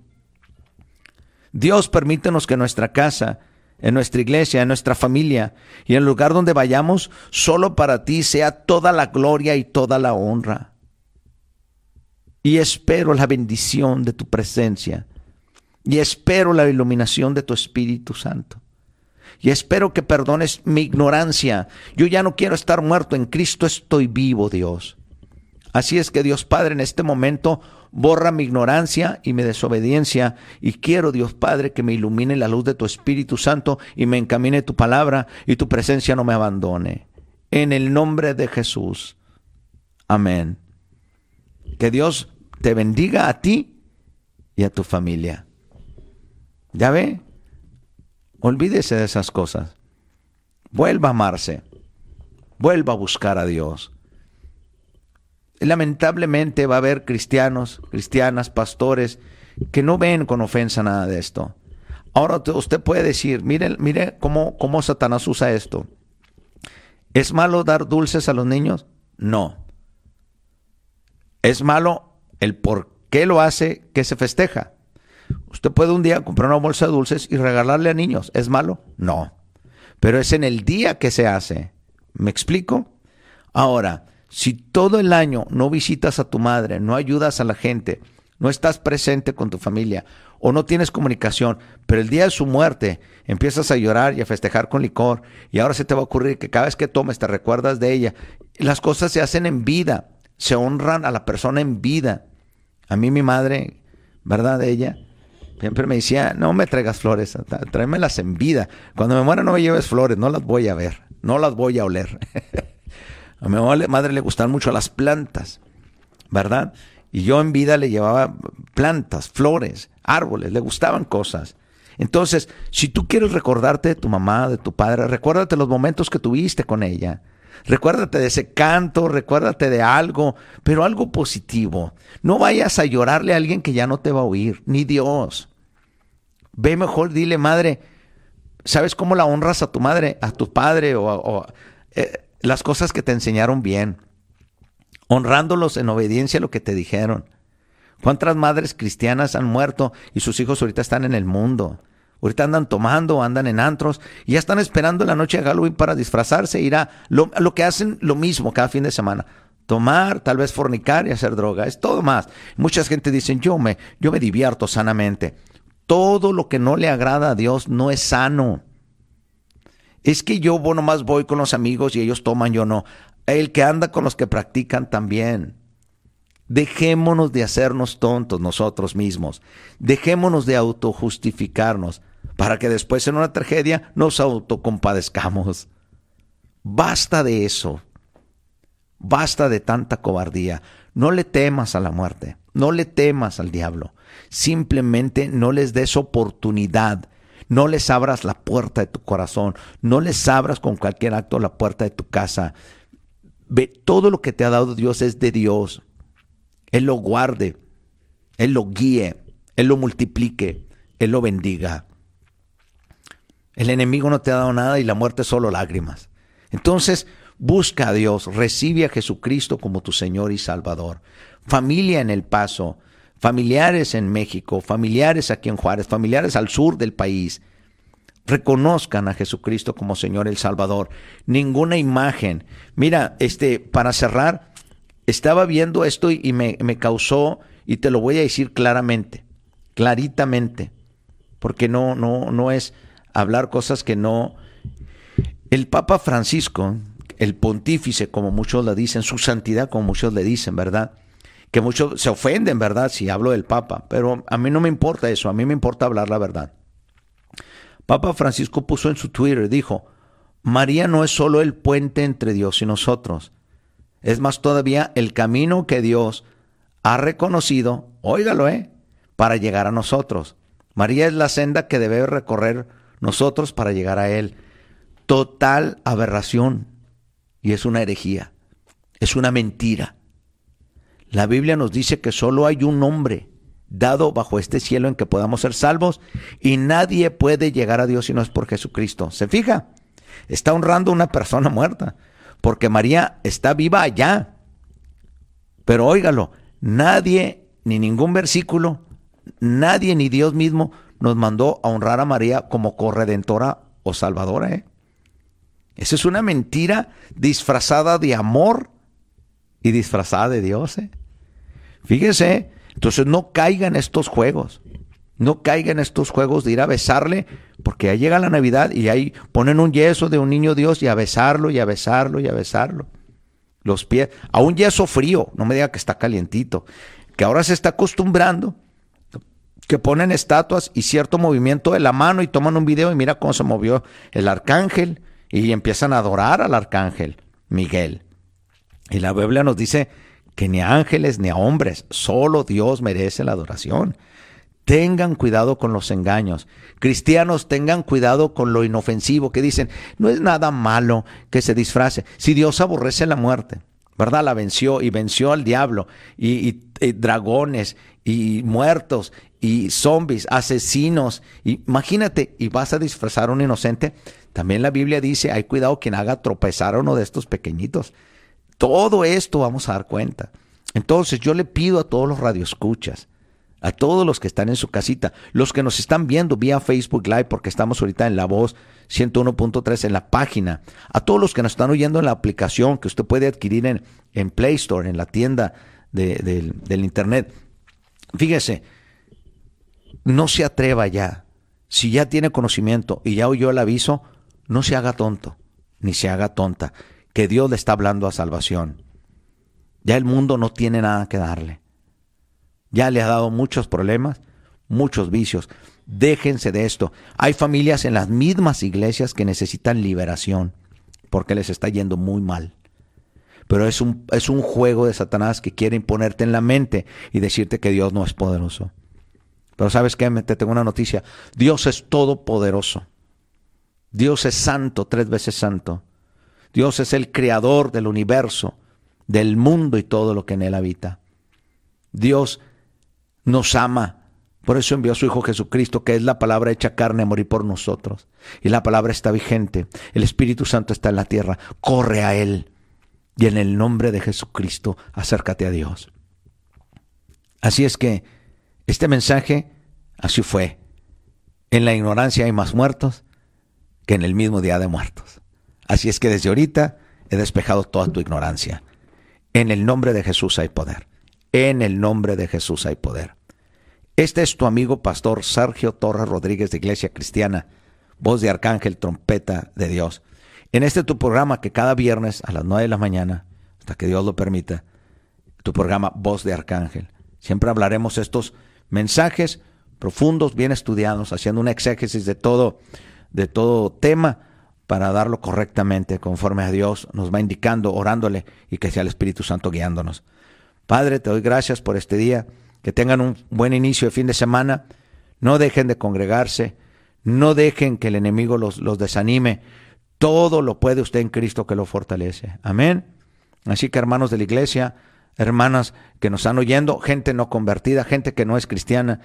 Dios permítenos que nuestra casa, en nuestra iglesia, en nuestra familia y en el lugar donde vayamos, solo para ti sea toda la gloria y toda la honra. Y espero la bendición de tu presencia y espero la iluminación de tu Espíritu Santo. Y espero que perdones mi ignorancia. Yo ya no quiero estar muerto, en Cristo estoy vivo, Dios. Así es que Dios Padre, en este momento borra mi ignorancia y mi desobediencia y quiero, Dios Padre, que me ilumine la luz de tu Espíritu Santo y me encamine tu palabra y tu presencia no me abandone. En el nombre de Jesús. Amén. Que Dios te bendiga a ti y a tu familia. ¿Ya ve? Olvídese de esas cosas. Vuelva a amarse. Vuelva a buscar a Dios. Lamentablemente va a haber cristianos, cristianas, pastores que no ven con ofensa nada de esto. Ahora usted puede decir, mire, mire cómo, cómo Satanás usa esto. ¿Es malo dar dulces a los niños? No. Es malo el por qué lo hace que se festeja. Usted puede un día comprar una bolsa de dulces y regalarle a niños. ¿Es malo? No. Pero es en el día que se hace. ¿Me explico? Ahora, si todo el año no visitas a tu madre, no ayudas a la gente, no estás presente con tu familia o no tienes comunicación, pero el día de su muerte empiezas a llorar y a festejar con licor y ahora se te va a ocurrir que cada vez que tomes te recuerdas de ella. Las cosas se hacen en vida, se honran a la persona en vida. A mí mi madre, ¿verdad? Ella Siempre me decía, no me traigas flores, tráemelas en vida. Cuando me muera no me lleves flores, no las voy a ver, no las voy a oler. a mi madre le gustan mucho las plantas, ¿verdad? Y yo en vida le llevaba plantas, flores, árboles, le gustaban cosas. Entonces, si tú quieres recordarte de tu mamá, de tu padre, recuérdate los momentos que tuviste con ella. Recuérdate de ese canto, recuérdate de algo, pero algo positivo. No vayas a llorarle a alguien que ya no te va a oír, ni Dios. Ve mejor, dile, madre, ¿sabes cómo la honras a tu madre, a tu padre o, eh, las cosas que te enseñaron bien? Honrándolos en obediencia a lo que te dijeron. ¿Cuántas madres cristianas han muerto y sus hijos ahorita están en el mundo? Ahorita andan tomando, andan en antros y ya están esperando la noche de Halloween para disfrazarse, ir a lo, lo que hacen lo mismo cada fin de semana. Tomar, tal vez fornicar y hacer droga, es todo más. Mucha gente dice, yo me, yo me divierto sanamente. Todo lo que no le agrada a Dios no es sano. Es que yo bueno, nomás voy con los amigos y ellos toman, yo no. El que anda con los que practican también. Dejémonos de hacernos tontos nosotros mismos. Dejémonos de autojustificarnos para que después en una tragedia nos autocompadezcamos. Basta de eso. Basta de tanta cobardía. No le temas a la muerte. No le temas al diablo. Simplemente no les des oportunidad. No les abras la puerta de tu corazón. No les abras con cualquier acto la puerta de tu casa. Ve, todo lo que te ha dado Dios es de Dios. Él lo guarde. Él lo guíe. Él lo multiplique. Él lo bendiga. El enemigo no te ha dado nada y la muerte solo lágrimas. Entonces, busca a Dios, recibe a Jesucristo como tu Señor y Salvador. Familia en El Paso, familiares en México, familiares aquí en Juárez, familiares al sur del país. Reconozcan a Jesucristo como Señor y Salvador. Ninguna imagen. Mira, este, para cerrar, estaba viendo esto y me, me causó, y te lo voy a decir claramente, claritamente, porque no, no, no es hablar cosas que no. El Papa Francisco, el pontífice, como muchos le dicen, su santidad, como muchos le dicen, ¿verdad? Que muchos se ofenden, ¿verdad? Si hablo del Papa, pero a mí no me importa eso, a mí me importa hablar la verdad. Papa Francisco puso en su Twitter, dijo, María no es solo el puente entre Dios y nosotros, es más todavía el camino que Dios ha reconocido, óigalo, ¿eh? Para llegar a nosotros. María es la senda que debe recorrer nosotros para llegar a Él. Total aberración. Y es una herejía. Es una mentira. La Biblia nos dice que solo hay un hombre dado bajo este cielo en que podamos ser salvos y nadie puede llegar a Dios si no es por Jesucristo. ¿Se fija? Está honrando una persona muerta porque María está viva allá. Pero óigalo, nadie, ni ningún versículo, nadie ni Dios mismo nos mandó a honrar a María como corredentora o salvadora. ¿eh? Esa es una mentira disfrazada de amor y disfrazada de Dios. ¿eh? Fíjese, entonces no caigan estos juegos. No caigan estos juegos de ir a besarle, porque ya llega la Navidad y ahí ponen un yeso de un niño Dios y a besarlo y a besarlo y a besarlo. Los pies, a un yeso frío, no me diga que está calientito, que ahora se está acostumbrando que ponen estatuas y cierto movimiento de la mano y toman un video y mira cómo se movió el arcángel y empiezan a adorar al arcángel Miguel. Y la Biblia nos dice que ni ángeles ni a hombres, solo Dios merece la adoración. Tengan cuidado con los engaños. Cristianos, tengan cuidado con lo inofensivo que dicen, no es nada malo que se disfrace. Si Dios aborrece la muerte, ¿verdad? La venció y venció al diablo y, y dragones y muertos y zombies, asesinos. Imagínate, y vas a disfrazar a un inocente. También la Biblia dice, hay cuidado quien haga tropezar a uno de estos pequeñitos. Todo esto vamos a dar cuenta. Entonces yo le pido a todos los radioescuchas, a todos los que están en su casita, los que nos están viendo vía Facebook Live, porque estamos ahorita en la voz 101.3 en la página, a todos los que nos están oyendo en la aplicación que usted puede adquirir en, en Play Store, en la tienda del Internet. Fíjese, no se atreva ya. Si ya tiene conocimiento y ya oyó el aviso, no se haga tonto, ni se haga tonta, que Dios le está hablando a salvación. Ya el mundo no tiene nada que darle. Ya le ha dado muchos problemas, muchos vicios. Déjense de esto. Hay familias en las mismas iglesias que necesitan liberación porque les está yendo muy mal. Pero es un, es un juego de Satanás que quiere imponerte en la mente y decirte que Dios no es poderoso. Pero sabes qué, te tengo una noticia. Dios es todopoderoso. Dios es santo, tres veces santo. Dios es el creador del universo, del mundo y todo lo que en él habita. Dios nos ama. Por eso envió a su Hijo Jesucristo, que es la palabra hecha carne a morir por nosotros. Y la palabra está vigente. El Espíritu Santo está en la tierra. Corre a Él. Y en el nombre de Jesucristo, acércate a Dios. Así es que este mensaje, así fue. En la ignorancia hay más muertos que en el mismo día de muertos. Así es que desde ahorita he despejado toda tu ignorancia. En el nombre de Jesús hay poder. En el nombre de Jesús hay poder. Este es tu amigo pastor Sergio Torres Rodríguez de Iglesia Cristiana, voz de Arcángel, trompeta de Dios. En este tu programa que cada viernes a las 9 de la mañana, hasta que Dios lo permita, tu programa Voz de Arcángel. Siempre hablaremos estos mensajes profundos, bien estudiados, haciendo una exégesis de todo, de todo tema para darlo correctamente conforme a Dios nos va indicando, orándole y que sea el Espíritu Santo guiándonos. Padre, te doy gracias por este día. Que tengan un buen inicio de fin de semana. No dejen de congregarse. No dejen que el enemigo los, los desanime. Todo lo puede usted en Cristo que lo fortalece. Amén. Así que hermanos de la iglesia, hermanas que nos están oyendo, gente no convertida, gente que no es cristiana,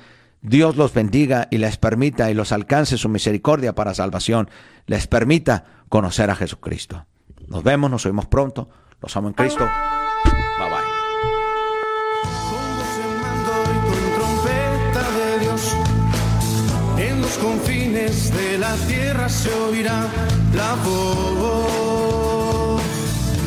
Dios los bendiga y les permita y los alcance su misericordia para salvación. Les permita conocer a Jesucristo. Nos vemos, nos oímos pronto. Los amo en Cristo. confines de la tierra se oirá la voz.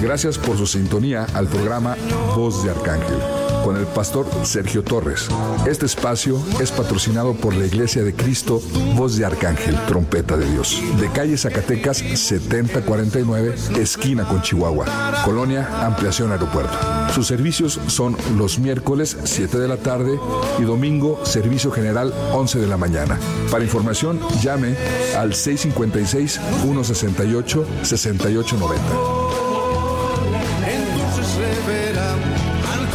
Gracias por su sintonía al programa Voz de Arcángel con el pastor Sergio Torres. Este espacio es patrocinado por la Iglesia de Cristo, Voz de Arcángel, Trompeta de Dios, de calle Zacatecas 7049, esquina con Chihuahua, Colonia Ampliación Aeropuerto. Sus servicios son los miércoles 7 de la tarde y domingo servicio general 11 de la mañana. Para información llame al 656 168 6890.